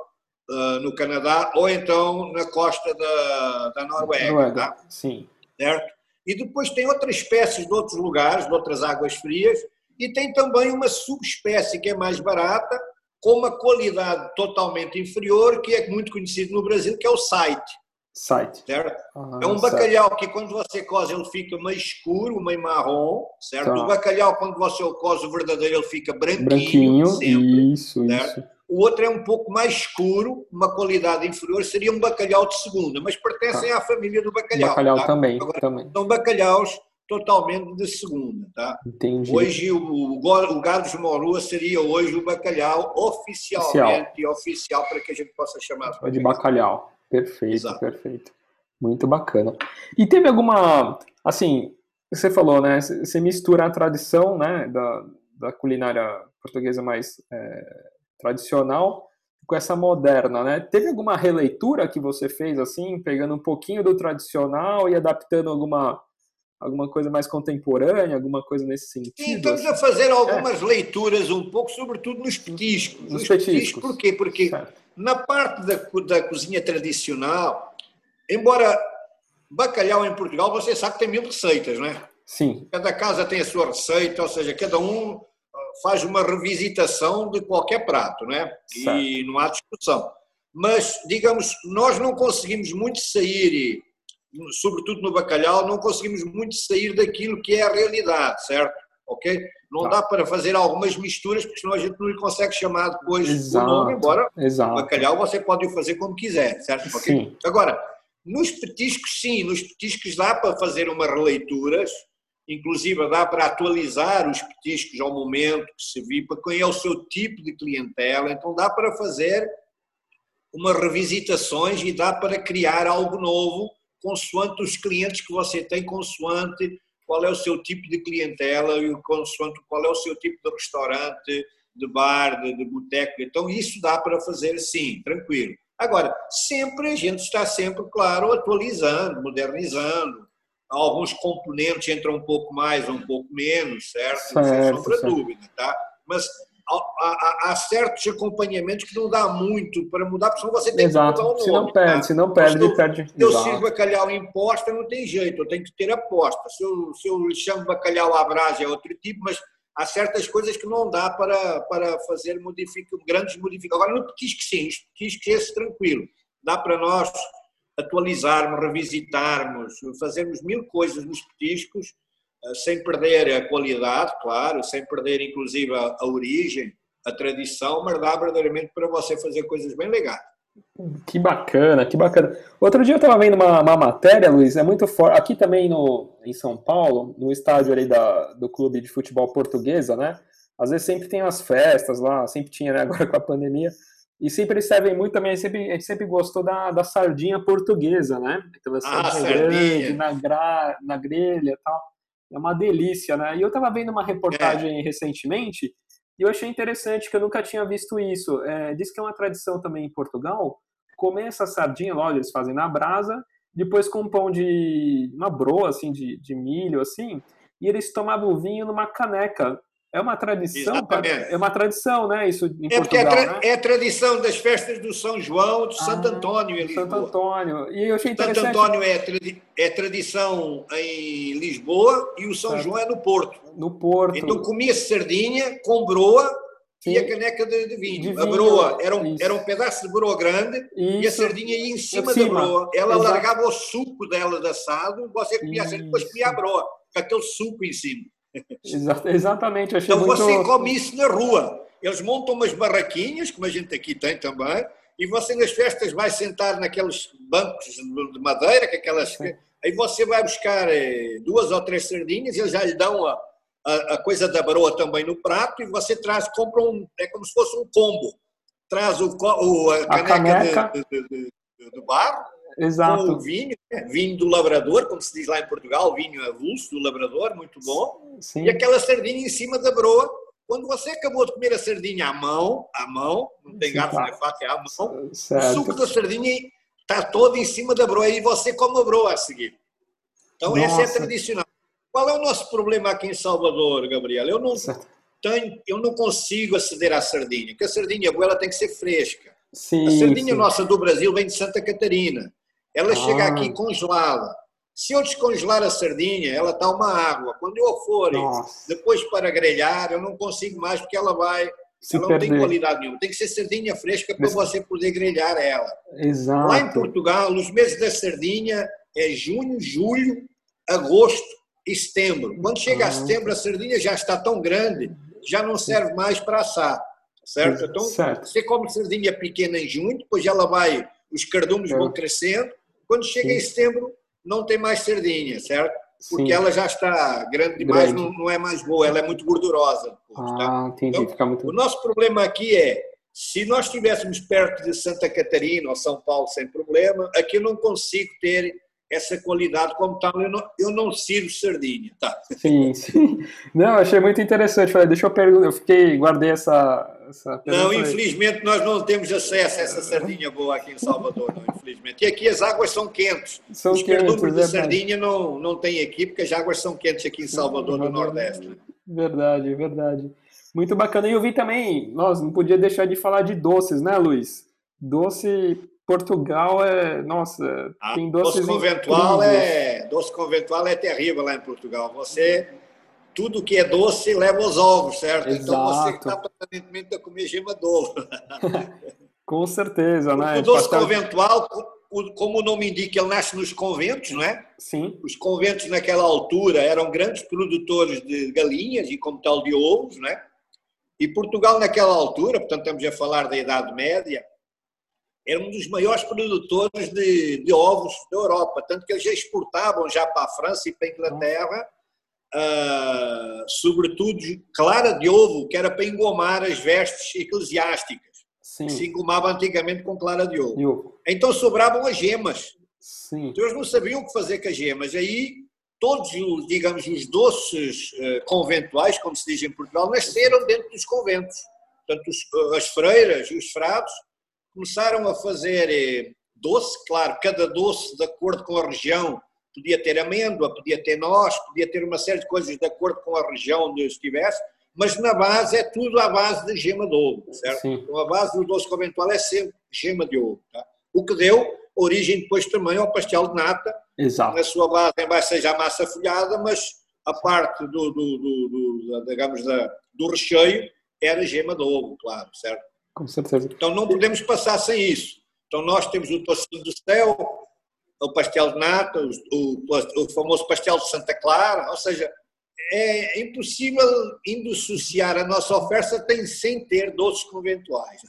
ah, no Canadá, ou então na costa da, da Noruega. Noruega, tá? sim. certo? E depois tem outras espécies de outros lugares, de outras águas frias, e tem também uma subespécie que é mais barata, com uma qualidade totalmente inferior, que é muito conhecido no Brasil, que é o site, Site. certo? Ah, É um certo. bacalhau que quando você coze ele fica meio escuro, meio marrom, certo? Tá. O bacalhau quando você o coze o verdadeiro ele fica branquinho, Branquinho, sempre. isso, certo? isso. O outro é um pouco mais escuro, uma qualidade inferior, seria um bacalhau de segunda, mas pertencem à família do bacalhau. Bacalhau tá? também, Agora, também. são bacalhaus totalmente de segunda, tá? Entendi. Hoje o, o, o gado de morua seria hoje o bacalhau oficialmente oficial para que a gente possa chamar É de bacalhau. Perfeito, Exato. perfeito. Muito bacana. E teve alguma, assim, você falou, né? Você mistura a tradição, né, da, da culinária portuguesa mais é, tradicional com essa moderna, né? Teve alguma releitura que você fez assim, pegando um pouquinho do tradicional e adaptando alguma alguma coisa mais contemporânea, alguma coisa nesse Sim, sentido? estamos assim? a fazer algumas leituras um pouco, sobretudo nos petiscos. Nos petiscos. Porquê? Porque Certo. na parte da, da cozinha tradicional, embora bacalhau em Portugal, você sabe que tem mil receitas, não é? Sim, Cada casa tem a sua receita, ou seja, cada um ah, faz uma revisitação de qualquer prato, não é? E não há discussão. Mas, digamos, nós não conseguimos muito sair, sobretudo no bacalhau, não conseguimos muito sair daquilo que é a realidade, certo? Ok? Não Tá. dá para fazer algumas misturas, porque senão a gente não lhe consegue chamar depois Exato. o nome, embora exato. bacalhau você pode o fazer como quiser, certo? Ok? Sim. Agora, nos petiscos, sim, nos petiscos dá para fazer umas releituras, inclusive dá para atualizar os petiscos ao momento que se vive, para quem é o seu tipo de clientela, então dá para fazer umas revisitações e dá para criar algo novo, consoante os clientes que você tem, consoante qual é o seu tipo de clientela e consoante qual é o seu tipo de restaurante, de bar, de, de boteco. Então, isso dá para fazer sim, tranquilo. Agora, sempre a gente está sempre, claro, atualizando, modernizando. Alguns componentes entram um pouco mais ou um pouco menos, certo? Sem Certo, sombra de certo. dúvida, tá? Mas há, há- certos acompanhamentos que não dá muito para mudar, porque senão você tem que mudar Exato. o Se não nome. perde, tá? se não perde, Se eu- perde. Se eu Exato. sirvo bacalhau em posta, não tem jeito, eu tenho que ter aposta. Se eu, se eu lhe chamo bacalhau à brasa é outro tipo, mas há certas coisas que não dá para, para fazer modifica, grandes modificações. Agora, no petisco, sim, os petiscos, esse tranquilo. Dá para nós atualizarmos, revisitarmos, fazermos mil coisas nos petiscos, sem perder a qualidade, claro, sem perder inclusive a, a origem, a tradição, mas dá verdadeiramente para você fazer coisas bem legais. Que bacana, que bacana. Outro dia eu estava vendo uma, uma matéria, Luiz, é muito forte. Aqui também no, em São Paulo, no estádio ali da, do clube de futebol portuguesa, né? Às vezes sempre tem as festas lá, sempre tinha, né? Agora com a pandemia. E sempre eles servem muito também, sempre, a gente sempre gostou da, da sardinha portuguesa, né? Aquela Ah, sardinha sardinha. grande, na, gra, na grelha e tal. É uma delícia, né? E eu estava vendo uma reportagem recentemente e eu achei interessante que eu nunca tinha visto isso. É, diz que é uma tradição também em Portugal comer essa sardinha, lógico, eles fazem na brasa, depois com um pão de uma broa, assim, de, de milho, assim, e eles tomavam o vinho numa caneca é uma tradição, é uma tradição, né? Isso em É é, Portugal, tra- né? é a tradição das festas do São João, Santo Ah, Antônio em Santo. Antônio. E eu achei Santo interessante Antônio é, tradi- é tradição em Lisboa e o São Certo. João é no Porto. no Porto. Então comia-se sardinha com broa e Sim. a caneca de, de vinho. De A vinho, broa era um, isso. era um pedaço de broa grande e a Isso. sardinha ia em cima, Em cima, da broa. Ela exato. largava o suco dela de assado, você comia a sardinha, depois Isso. comia a broa, com aquele suco em cima. Exa- exatamente, Então muito. você come isso na rua. Eles montam umas barraquinhas, como a gente aqui tem também, e você nas festas vai sentar naqueles bancos de madeira, que aquelas. Sim. Aí você vai buscar eh, duas ou três sardinhas, eles já lhe dão a, a, a coisa da broa também no prato, e você traz, compra um. É como se fosse um combo. Traz o, o- a, caneca, caneca. De, de, de, de- de barro, com Exato. o vinho, né? vinho do labrador, como se diz lá em Portugal, vinho avulso do labrador, muito bom Sim. e aquela sardinha em cima da broa. Quando você acabou de comer a sardinha à mão, à mão, não tem garfo claro. nem faca, é à mão, o Certo. suco da sardinha está todo em cima da broa e você come a broa a seguir. Então, esse é Nossa. tradicional. Qual é o nosso problema aqui em Salvador, Gabriel? Eu não, Certo. tenho, eu não consigo aceder à sardinha, porque a sardinha boa ela tem que ser fresca. Sim. A sardinha sim. nossa do Brasil vem de Santa Catarina. Ela Ah. chega aqui congelada. Se eu descongelar a sardinha, ela está uma água. Quando eu for Nossa. depois para grelhar, eu não consigo mais porque ela vai. Se ela não tem perder. qualidade nenhuma. Tem que ser sardinha fresca para você poder grelhar ela. Exato. Lá em Portugal, os meses da sardinha é junho, julho, agosto e setembro. Quando chega Ah. a setembro, a sardinha já está tão grande, já não serve mais para assar. Certo? Então, Certo. você come sardinha pequena em junho, depois ela vai, os cardumes É. vão crescendo. Quando chega Sim. em setembro, não tem mais sardinha, certo? Porque Sim. ela já está grande demais, Grande. Não, não é mais boa, ela é muito gordurosa. depois, tá? Ah, entendi. Então, Fica muito. O nosso problema aqui é, se nós estivéssemos perto de Santa Catarina ou São Paulo sem problema, aqui eu não consigo ter essa qualidade como tal, eu não, eu não sirvo sardinha, tá? Sim, sim. Não, achei muito interessante. Falei, deixa eu perguntar. Eu fiquei, guardei essa. Essa Não, infelizmente nós não temos acesso a essa sardinha boa aqui em Salvador, não, infelizmente. E aqui as águas são quentes. São Os quentes, de verdade. sardinha não, não tem aqui, porque as águas são quentes aqui em Salvador do Nordeste. Verdade, verdade. Muito bacana. E eu vi também, nós não podia deixar de falar de doces, né, Luiz? Doce Portugal é, nossa, Ah, tem doces doce conventual incríveis. é doce conventual é terrível lá em Portugal. Você tudo que é doce leva os ovos, certo? Então você Exato. está permanentemente a comer gema de ovo. Com certeza, né? O doce Pastel- conventual, como o nome indica, ele nasce nos conventos, não é? Sim, Os conventos naquela altura eram grandes produtores de galinhas e como tal de ovos, né? E Portugal naquela altura, portanto estamos a falar da Idade Média, era um dos maiores produtores de, de ovos da Europa, tanto que eles já exportavam já para a França e para a Inglaterra, ah, sobretudo clara de ovo, que era para engomar as vestes eclesiásticas, sim. que se engomava antigamente com clara de ovo. Então sobravam as gemas. Sim, Então eles não sabiam o que fazer com as gemas. Aí todos os, digamos, os doces eh, conventuais, como se diz em Portugal, nasceram dentro dos conventos. Portanto, os- as freiras e os frades começaram a fazer eh, doce, claro, cada doce de acordo com a região. Podia ter amêndoa, podia ter noz, podia ter uma série de coisas de acordo com a região onde estivesse, mas na base é tudo à base de gema de ovo, certo? sim. Então a base do doce conventual é sempre gema de ovo. Tá? O que deu origem depois também ao pastel de nata, Exato. na sua base em baixo seja a massa folhada, mas a parte do, do, do, do- digamos, da, do recheio era gema de ovo, claro, certo? Com certeza. Então não podemos passar sem isso. Então nós temos o tocinho do céu, o pastel de nata, o, o- o famoso pastel de Santa Clara, ou seja, é impossível indissociar a nossa oferta tem, sem ter doces conventuais.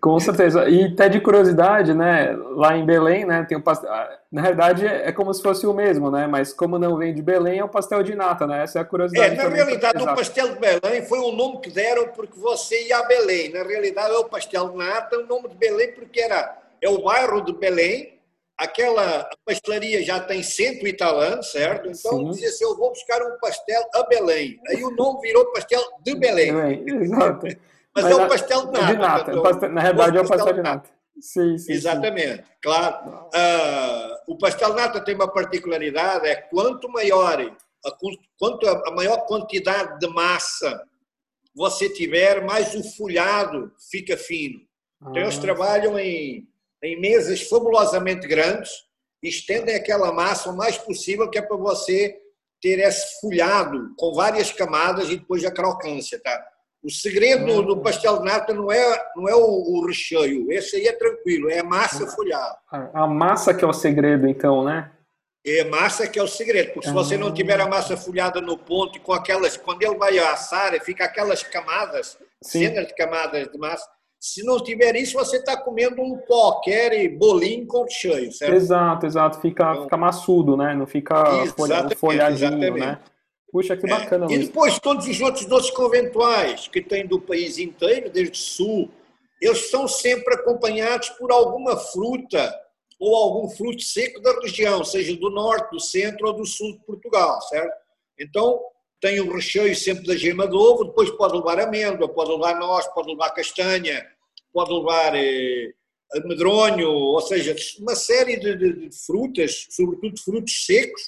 Com certeza. E até de curiosidade, né? Lá em Belém, né? Tem o pastel. Na realidade é como se fosse o mesmo, né? Mas como não vem de Belém, é o pastel de nata, né? Essa é a É, curiosidade. na também. realidade, o pastel de Belém foi um nome que deram porque você ia a Belém. Na realidade, é o pastel de nata, o nome de Belém porque era, é o bairro de Belém. Aquela pastelaria já tem cento e tal anos, certo? Então Sim. dizia assim, eu vou buscar um pastel a Belém. Aí o nome virou pastel de Belém. Belém, exato. Mas, Mas é o pastel de nata. De nata. pastel- Na realidade é o pastel de nata. Sim, sim. sim. Exatamente, claro. Ah, o pastel de nata tem uma particularidade, é quanto maior, a, quanto a, a maior quantidade de massa você tiver, mais o folhado fica fino. Então, eles Ah, trabalham em, em mesas fabulosamente grandes, estendem aquela massa o mais possível, que é para você ter esse folhado com várias camadas e depois a crocância, tá? O segredo do, do pastel de nata não é, não é o, o recheio, esse aí é tranquilo, é a massa folhada. A a massa que é o segredo, então, né? É massa que é o segredo, porque se você não tiver a massa folhada no ponto e com aquelas, quando ele vai assar, fica aquelas camadas, Sim. cenas de camadas de massa. Se não tiver isso, você está comendo um pó, quer bolinho com recheio, certo? Exato, exato. Fica, Então- fica maçudo, né? Não fica Exatamente, folhadinho, exatamente. né? Puxa, que É, bacana, E Luiz. depois todos os outros doces conventuais que tem do país inteiro, desde o sul, eles são sempre acompanhados por alguma fruta ou algum fruto seco da região, seja do norte, do centro ou do sul de Portugal, certo? Então, tem o recheio sempre da gema de ovo, depois pode levar amêndoa, pode levar noz, pode levar castanha, pode levar eh, medronho, ou seja, uma série de, de- de frutas, sobretudo frutos secos,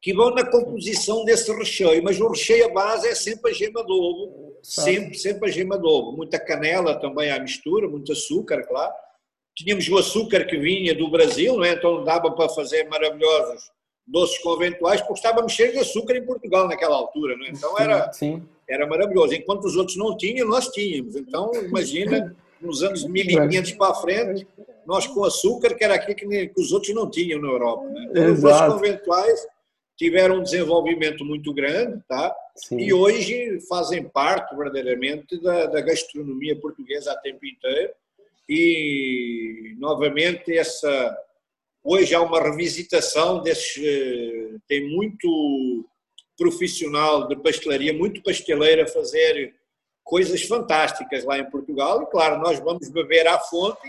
que vão na composição desse recheio, mas o recheio, a base é sempre a gema de ovo, sempre, sempre a gema de ovo. Muita canela também à mistura, muito açúcar, claro. Tínhamos o açúcar que vinha do Brasil, não é? então dava para fazer maravilhosos doces conventuais, porque estávamos cheios de açúcar em Portugal naquela altura, não é? então era, Sim. era maravilhoso. Enquanto os outros não tinham, nós tínhamos. Então, imagina, nos anos 1500 para frente, nós com açúcar, que era aquilo que, os outros não tinham na Europa. Né? Então, os doces conventuais tiveram um desenvolvimento muito grande, tá? Sim. e hoje fazem parte verdadeiramente da, da gastronomia portuguesa a tempo inteiro. E, novamente, essa hoje há uma revisitação desses. eh, Tem muito profissional de pastelaria, muito pasteleiro a fazer coisas fantásticas lá em Portugal. E, claro, nós vamos beber à fonte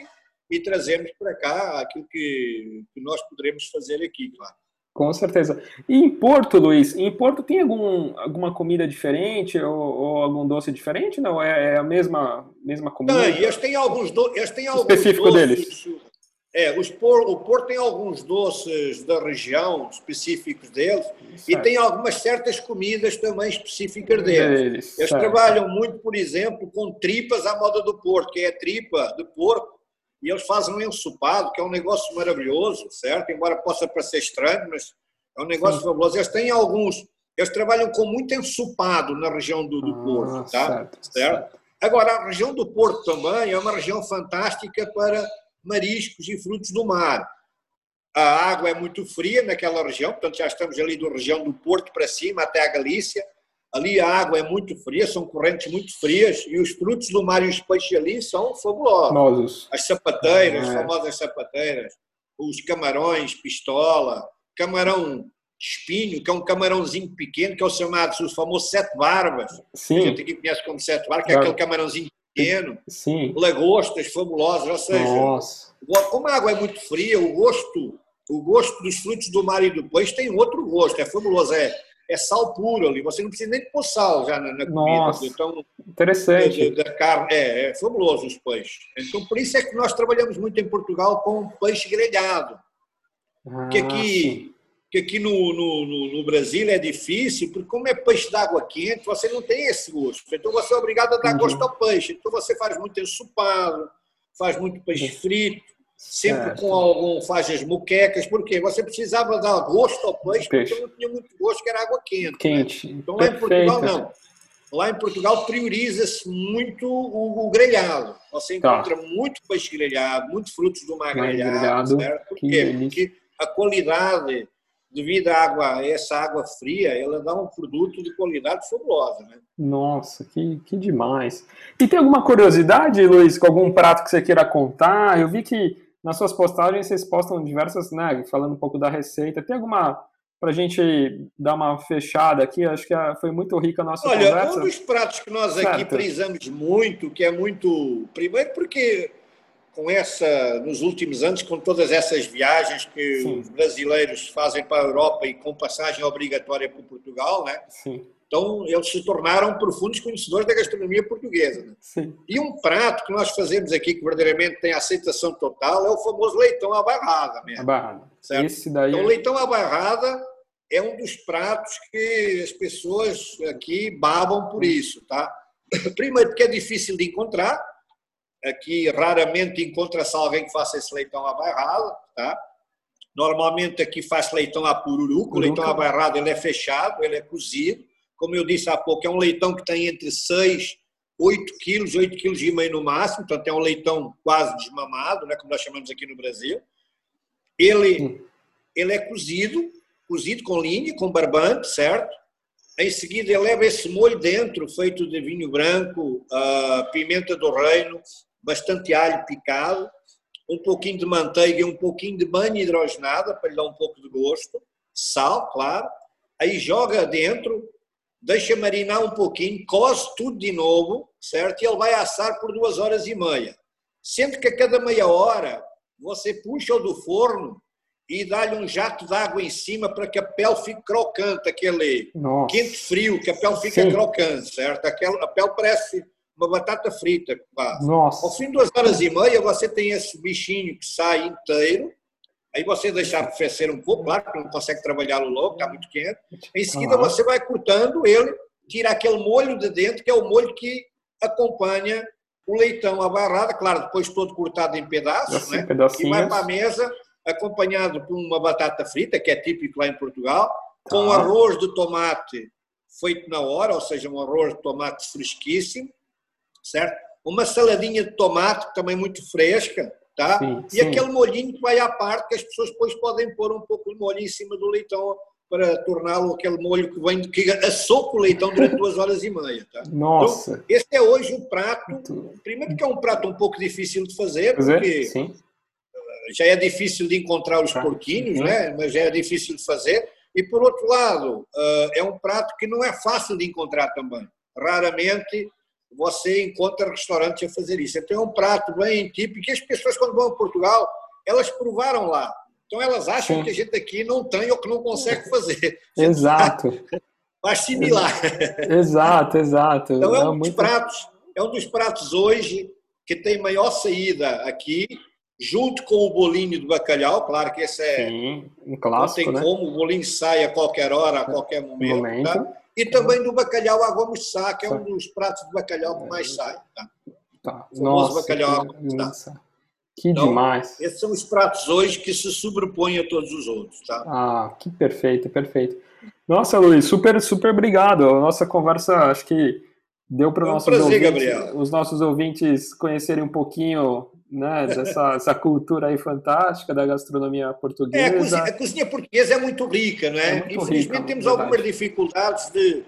e trazemos para cá aquilo que, que nós poderemos fazer aqui, claro. Com certeza. E em Porto, Luiz, em Porto tem algum, alguma comida diferente ou, ou algum doce diferente? Não, é, é a mesma, mesma comida? Tem, eles têm alguns, do, eles têm alguns Específico doces. deles. É, por, o Porto tem alguns doces da região específicos deles e Certo. tem algumas certas comidas também específicas deles. Eles trabalham muito, por exemplo, com tripas à moda do Porto, que é a tripa de porco, e eles fazem um ensopado, que é um negócio maravilhoso, certo? Embora possa parecer estranho, mas é um negócio Sim. fabuloso. Eles têm alguns, eles trabalham com muito ensopado na região do, do Ah, Porto, tá? certo, certo? Agora, a região do Porto também é uma região fantástica para mariscos e frutos do mar. A água é muito fria naquela região, portanto já estamos ali da região do Porto para cima até a Galícia. Ali a água é muito fria, são correntes muito frias e os frutos do mar e os peixes ali são fabulosos. Famosos. As sapateiras, É. as famosas sapateiras, os camarões, pistola, camarão espinho, que é um camarãozinho pequeno, que é o chamado, o famoso sete barbas. A Sim, gente aqui conhece como sete barbas, que é Claro. aquele camarãozinho pequeno. sim. Lagostas fabulosas, ou seja, Nossa. como a água é muito fria, o gosto, o gosto dos frutos do mar e do peixe tem outro gosto, é fabuloso, é, é sal puro ali, você não precisa nem pôr sal já na, na comida, Nossa. então Interessante. da, da carne, é, é fabuloso os peixes. Então por isso é que nós trabalhamos muito em Portugal com peixe grelhado, que Ah, aqui, que aqui no, no, no- no Brasil é difícil, porque como é peixe de água quente, você não tem esse gosto. Então você é obrigado a dar Entendi. gosto ao peixe. Então você faz muito ensopado, faz muito peixe frito, sempre com algum, faz as moquecas, porque você precisava dar gosto ao peixe, Peixe. porque não tinha muito gosto, que era água quente. né? Quente. Então lá em. Portugal não. Lá em Portugal prioriza-se muito o, o grelhado. Você Tá. encontra muito peixe grelhado, muito frutos do mar grelhado. grelhado. certo? Por quê? Porque a qualidade, devido à água, essa água fria, ela dá um produto de qualidade fabulosa. Né? Nossa, que, que demais. E tem alguma curiosidade, Luiz, com algum prato que você queira contar? Eu vi que nas suas postagens vocês postam diversas, né, falando um pouco da receita. Tem alguma para a gente dar uma fechada aqui? Acho que foi muito rica a nossa Olha, conversa. um dos pratos que nós aqui Certo. frisamos muito, que é muito. Primeiro, porque com essa, nos últimos anos, com todas essas viagens que Sim. os brasileiros fazem para a Europa e com passagem obrigatória para Portugal, né? Sim, então eles se tornaram profundos conhecedores da gastronomia portuguesa. né? E um prato que nós fazemos aqui, que verdadeiramente tem aceitação total, é o famoso leitão à barrada. Mesmo. barrada. Certo. Daí. Então, é- leitão à barrada é um dos pratos que as pessoas aqui babam por isso, tá? Primeiro, porque é difícil de encontrar. Aqui raramente encontra-se alguém que faça esse leitão à tá? Normalmente aqui faz leitão à pururuca, o leitão à ele é fechado, ele é cozido. Como eu disse há pouco, é um leitão que tem entre 6 8 quilos, 8 quilos e meio no máximo, portanto é um leitão quase desmamado, né, como nós chamamos aqui no Brasil. Ele, ele é cozido, cozido com linha, com barbante, certo? Em seguida ele leva esse molho dentro, feito de vinho branco, uh, pimenta do reino, bastante alho picado, um pouquinho de manteiga e um pouquinho de banha hidrogenada para lhe dar um pouco de gosto, sal, claro. Aí joga dentro, deixa marinar um pouquinho, coze tudo de novo, certo? E ele vai assar por duas horas e meia. Sendo que a cada meia hora você puxa-o do forno e dá-lhe um jato de água em cima para que a pele fique crocante, aquele Nossa. quente frio, que a pele fica Sim. crocante, certo? Aquela, a pele parece uma batata frita, quase. Nossa. Ao fim de duas horas e meia você tem esse bichinho que sai inteiro, Aí você deixa arrefecer um pouco, claro, porque não consegue trabalhá-lo logo, está muito quente. Em seguida você vai cortando ele, tira aquele molho de dentro, que é o molho que acompanha o leitão à barrada, claro, depois todo cortado em pedaços, assim, né? e vai para a mesa acompanhado por uma batata frita, que é típico lá em Portugal, com ah. arroz de tomate feito na hora, ou seja, um arroz de tomate fresquíssimo, certo? Uma saladinha de tomate também muito fresca, Tá? Sim, e sim. aquele molhinho que vai à parte, que as pessoas depois podem pôr um pouco de molho em cima do leitão para torná-lo aquele molho que vem que assou com o leitão durante duas horas e meia. Tá? Nossa! Então, esse é hoje o prato, primeiro que é um prato um pouco difícil de fazer, porque sim. já é difícil de encontrar os porquinhos, né? mas já é difícil de fazer. E por outro lado, ah, é um prato que não é fácil de encontrar também. Raramente você encontra restaurantes a fazer isso. Então é um prato bem típico que as pessoas quando vão a Portugal, elas provaram lá. Então elas acham Sim. que a gente aqui não tem ou que não consegue fazer. Exato. Vai assimilar. Exato, exato. Então é um é dos muito... pratos, é um dos pratos hoje que tem maior saída aqui, junto com o bolinho do bacalhau, claro que esse é Sim, um clássico, não tem né? como, o bolinho sai a qualquer hora, a qualquer momento. momento. Tá? E também do bacalhau água moussá, que é um dos pratos de bacalhau que mais sai. Tá? Tá. Nossa, bacalhau que, que então, demais. Esses são os pratos hoje que se sobrepõem a todos os outros. Tá? Ah, que perfeito, perfeito. Nossa, Luiz, super, super obrigado. A nossa conversa, acho que deu para um os nossos ouvintes conhecerem um pouquinho né, dessa essa cultura aí fantástica da gastronomia portuguesa. É, a, cozinha, a, cozinha, portuguesa é muito rica, não é? é muito Infelizmente rica, temos verdade. algumas dificuldades de,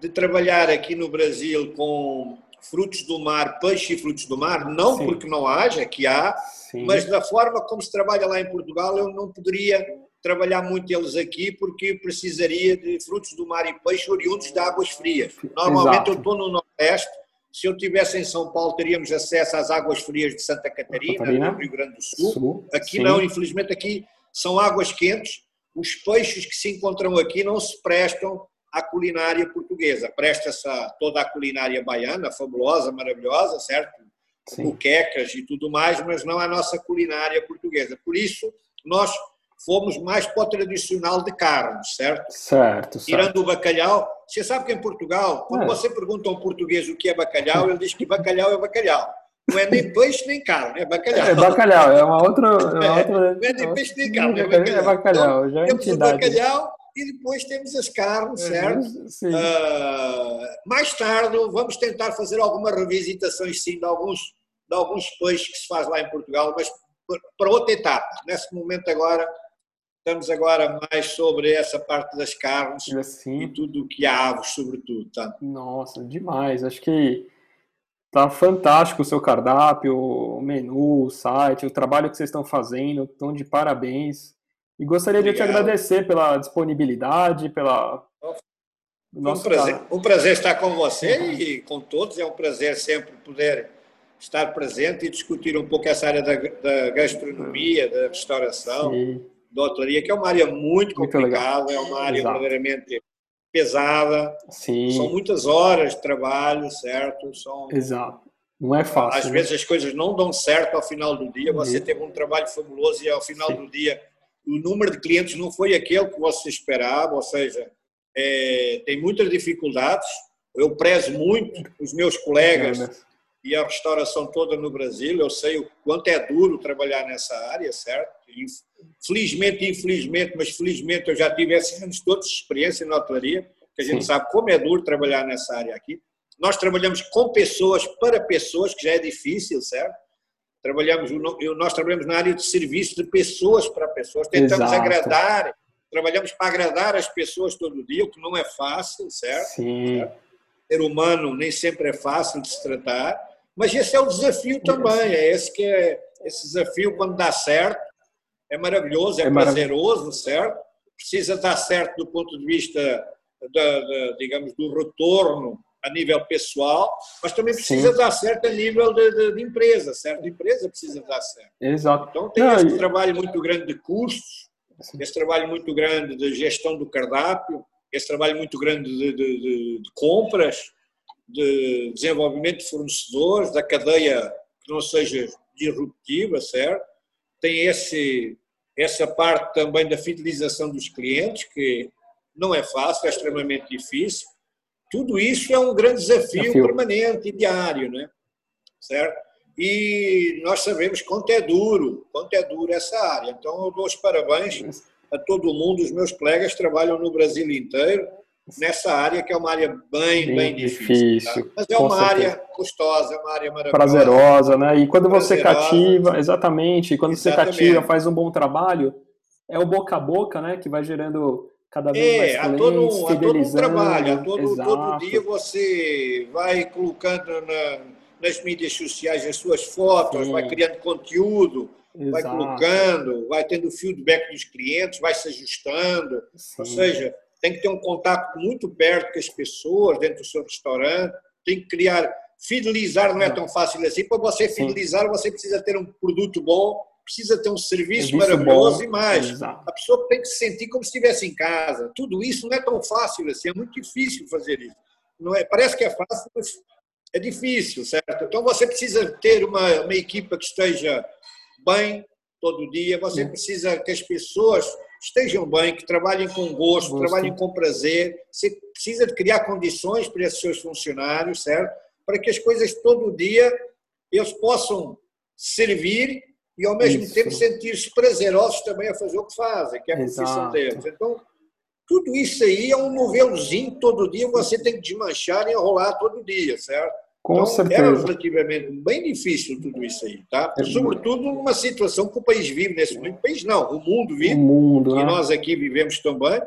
de trabalhar aqui no Brasil com frutos do mar, peixe e frutos do mar, não Sim. porque não haja, que há, Sim. mas da forma como se trabalha lá em Portugal, eu não poderia trabalhar muito eles aqui porque precisaria de frutos do mar e peixe oriundos de águas frias. Normalmente Exato. eu estou no Nordeste, se eu estivesse em São Paulo, teríamos acesso às águas frias de Santa Catarina, Catarina. no Rio Grande do Sul. Sul aqui sim. não, infelizmente, aqui são águas quentes. Os peixes que se encontram aqui não se prestam à culinária portuguesa. Presta-se toda a culinária baiana, fabulosa, maravilhosa, certo? Buquecas e tudo mais, mas não à nossa culinária portuguesa. Por isso, nós fomos mais para o tradicional de carnes, certo? Certo, certo. Tirando o bacalhau. Você sabe que em Portugal, quando é. você pergunta a um português o que é bacalhau, ele diz que bacalhau é bacalhau. Não é nem peixe nem carne, é bacalhau. É bacalhau, é uma outra. É uma é, outra... não é nem peixe nem carne, é bacalhau. É bacalhau, já é temos o bacalhau e depois temos as carnes, é, certo? Sim. Uh, mais tarde vamos tentar fazer alguma revisitação sim, de alguns, de alguns peixes que se faz lá em Portugal, mas para outra etapa. Nesse momento agora Estamos agora mais sobre essa parte das carnes assim, e tudo que há aves, sobretudo. Tá? Nossa, demais. Acho que tá fantástico o seu cardápio, o menu, o site, o trabalho que vocês estão fazendo. Estão de parabéns. E gostaria Obrigado. de te agradecer pela disponibilidade, pela. um, prazer, um prazer estar com você uhum. e com todos. É um prazer sempre poder estar presente e discutir um pouco essa área da, da gastronomia, da restauração. Sim da hotelaria, que é uma área muito complicada, muito é uma área Exato. verdadeiramente pesada. Sim. São muitas horas de trabalho, certo? São, Exato. Não é fácil. Às né? vezes as coisas não dão certo ao final do dia. Você teve um trabalho fabuloso e ao final Sim. do dia o número de clientes não foi aquele que você esperava, ou seja, é, tem muitas dificuldades, Eu prezo muito os meus colegas e a restauração toda no Brasil. Eu sei o quanto é duro trabalhar nessa área, certo? Felizmente, infelizmente, mas felizmente eu já tive esses anos todos de experiência na hotelaria, que a gente Sim. sabe como é duro trabalhar nessa área aqui. Nós trabalhamos com pessoas, para pessoas, que já é difícil, certo? Trabalhamos, nós trabalhamos na área de serviço de pessoas para pessoas, tentamos Exato. agradar, trabalhamos para agradar as pessoas todo dia, o que não é fácil, certo? Sim. Certo? Ser humano nem sempre é fácil de se tratar, mas esse é o desafio também, é esse que é esse desafio quando dá certo, é maravilhoso, é, é prazeroso, certo? Precisa dar certo do ponto de vista da, da, digamos do retorno a nível pessoal, mas também precisa Sim. dar certo a nível de, de, de, empresa, certo? A empresa precisa dar certo. Exato. Então tem Não, esse trabalho muito grande de custos, Sim. esse trabalho muito grande de gestão do cardápio, esse trabalho muito grande de, de, de compras, de desenvolvimento de fornecedores, da cadeia que não seja disruptiva, certo? Tem esse, essa parte também da fidelização dos clientes, que não é fácil, é extremamente difícil. Tudo isso é um grande desafio, desafio. permanente e diário, né? certo? E nós sabemos quanto é duro, quanto é duro essa área. Então, eu dou os parabéns a todo mundo. Os meus colegas trabalham no Brasil inteiro nessa área, que é uma área bem, bem, bem difícil. difícil tá? Mas é uma certeza. área custosa, uma área maravilhosa. Prazerosa, né? E quando você cativa, exatamente, quando exatamente. você cativa, faz um bom trabalho, é o boca a boca, né? Que vai gerando cada vez é, mais clientes, a todo, a todo um trabalho, a todo, todo dia você vai colocando na, nas mídias sociais as suas fotos, Sim. vai criando conteúdo, Exato. vai colocando, vai tendo feedback dos clientes, vai se ajustando. Sim. Ou seja, tem que ter um contato muito perto com as pessoas dentro do seu restaurante, tem que criar, fidelizar não é tão fácil assim. Para você fidelizar, você precisa ter um produto bom precisa ter um serviço, serviço maravilhoso bom. e mais. Exato. A pessoa tem que se sentir como se estivesse em casa. Tudo isso não é tão fácil assim, é muito difícil fazer isso. Não é, parece que é fácil, mas é difícil, certo? Então você precisa ter uma, uma equipa que esteja bem todo dia, você precisa que as pessoas estejam bem, que trabalhem com gosto, gosto, trabalhem com prazer. Você precisa de criar condições para esses seus funcionários, certo? Para que as coisas todo dia eles possam servir e ao mesmo isso. tempo sentir-se prazerosos também a fazer o que fazem, que é a profissão deles. Então, tudo isso aí é um novelozinho todo dia, você tem que desmanchar e enrolar todo dia, certo? Com então, certeza. era relativamente bem difícil tudo isso aí, tá? É Sobretudo numa situação que o país vive nesse momento. O país não, o mundo vive, o mundo, e né? nós aqui vivemos também,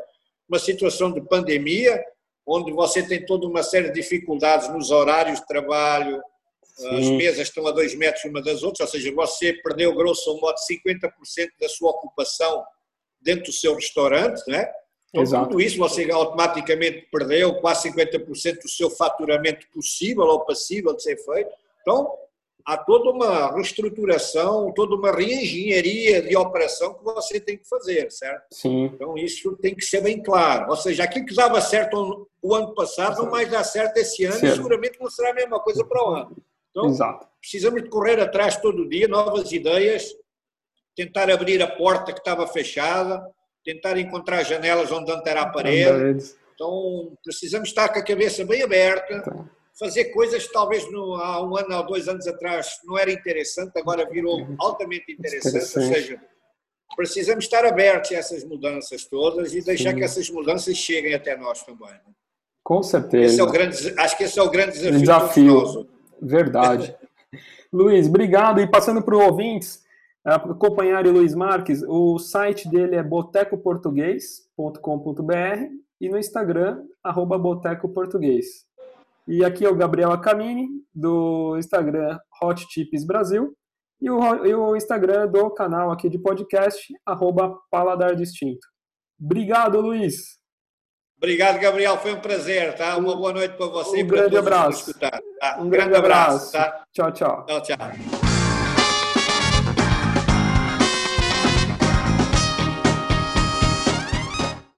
uma situação de pandemia, onde você tem toda uma série de dificuldades nos horários de trabalho, as mesas estão a dois metros uma das outras, ou seja, você perdeu, grosso modo, 50% da sua ocupação dentro do seu restaurante, né? Então, Exato. tudo isso você automaticamente perdeu quase 50% do seu faturamento possível ou passível de ser feito. Então, há toda uma reestruturação, toda uma reengenharia de operação que você tem que fazer, certo? Sim. Então, isso tem que ser bem claro. Ou seja, aquilo que dava certo o ano passado não mais dá certo esse ano e seguramente não será a mesma coisa para o ano. Então, Exato. precisamos de correr atrás todo dia, novas ideias, tentar abrir a porta que estava fechada, tentar encontrar janelas onde era a parede. Então, precisamos estar com a cabeça bem aberta, tá. fazer coisas que talvez no, há um ano ou dois anos atrás não era interessante, agora virou uhum. altamente interessante. Ou seja, precisamos estar abertos a essas mudanças todas e deixar Sim. que essas mudanças cheguem até nós também. Né? Com certeza. É grande, acho que esse é o grande desafio. desafio. Verdade. Luiz, obrigado. E passando para os ouvintes, acompanhar o Luiz Marques, o site dele é botecoportuguês.com.br e no Instagram, arroba botecoportuguês. E aqui é o Gabriel Acamini, do Instagram Hot Tips Brasil, e o, e o Instagram do canal aqui de podcast, arroba Paladar Distinto. Obrigado, Luiz. Obrigado, Gabriel. Foi um prazer, tá? Uma boa noite para você. Um grande abraço. Tá? Um grande, grande abraço, abraço, tá? Tchau, tchau. Tchau, tchau.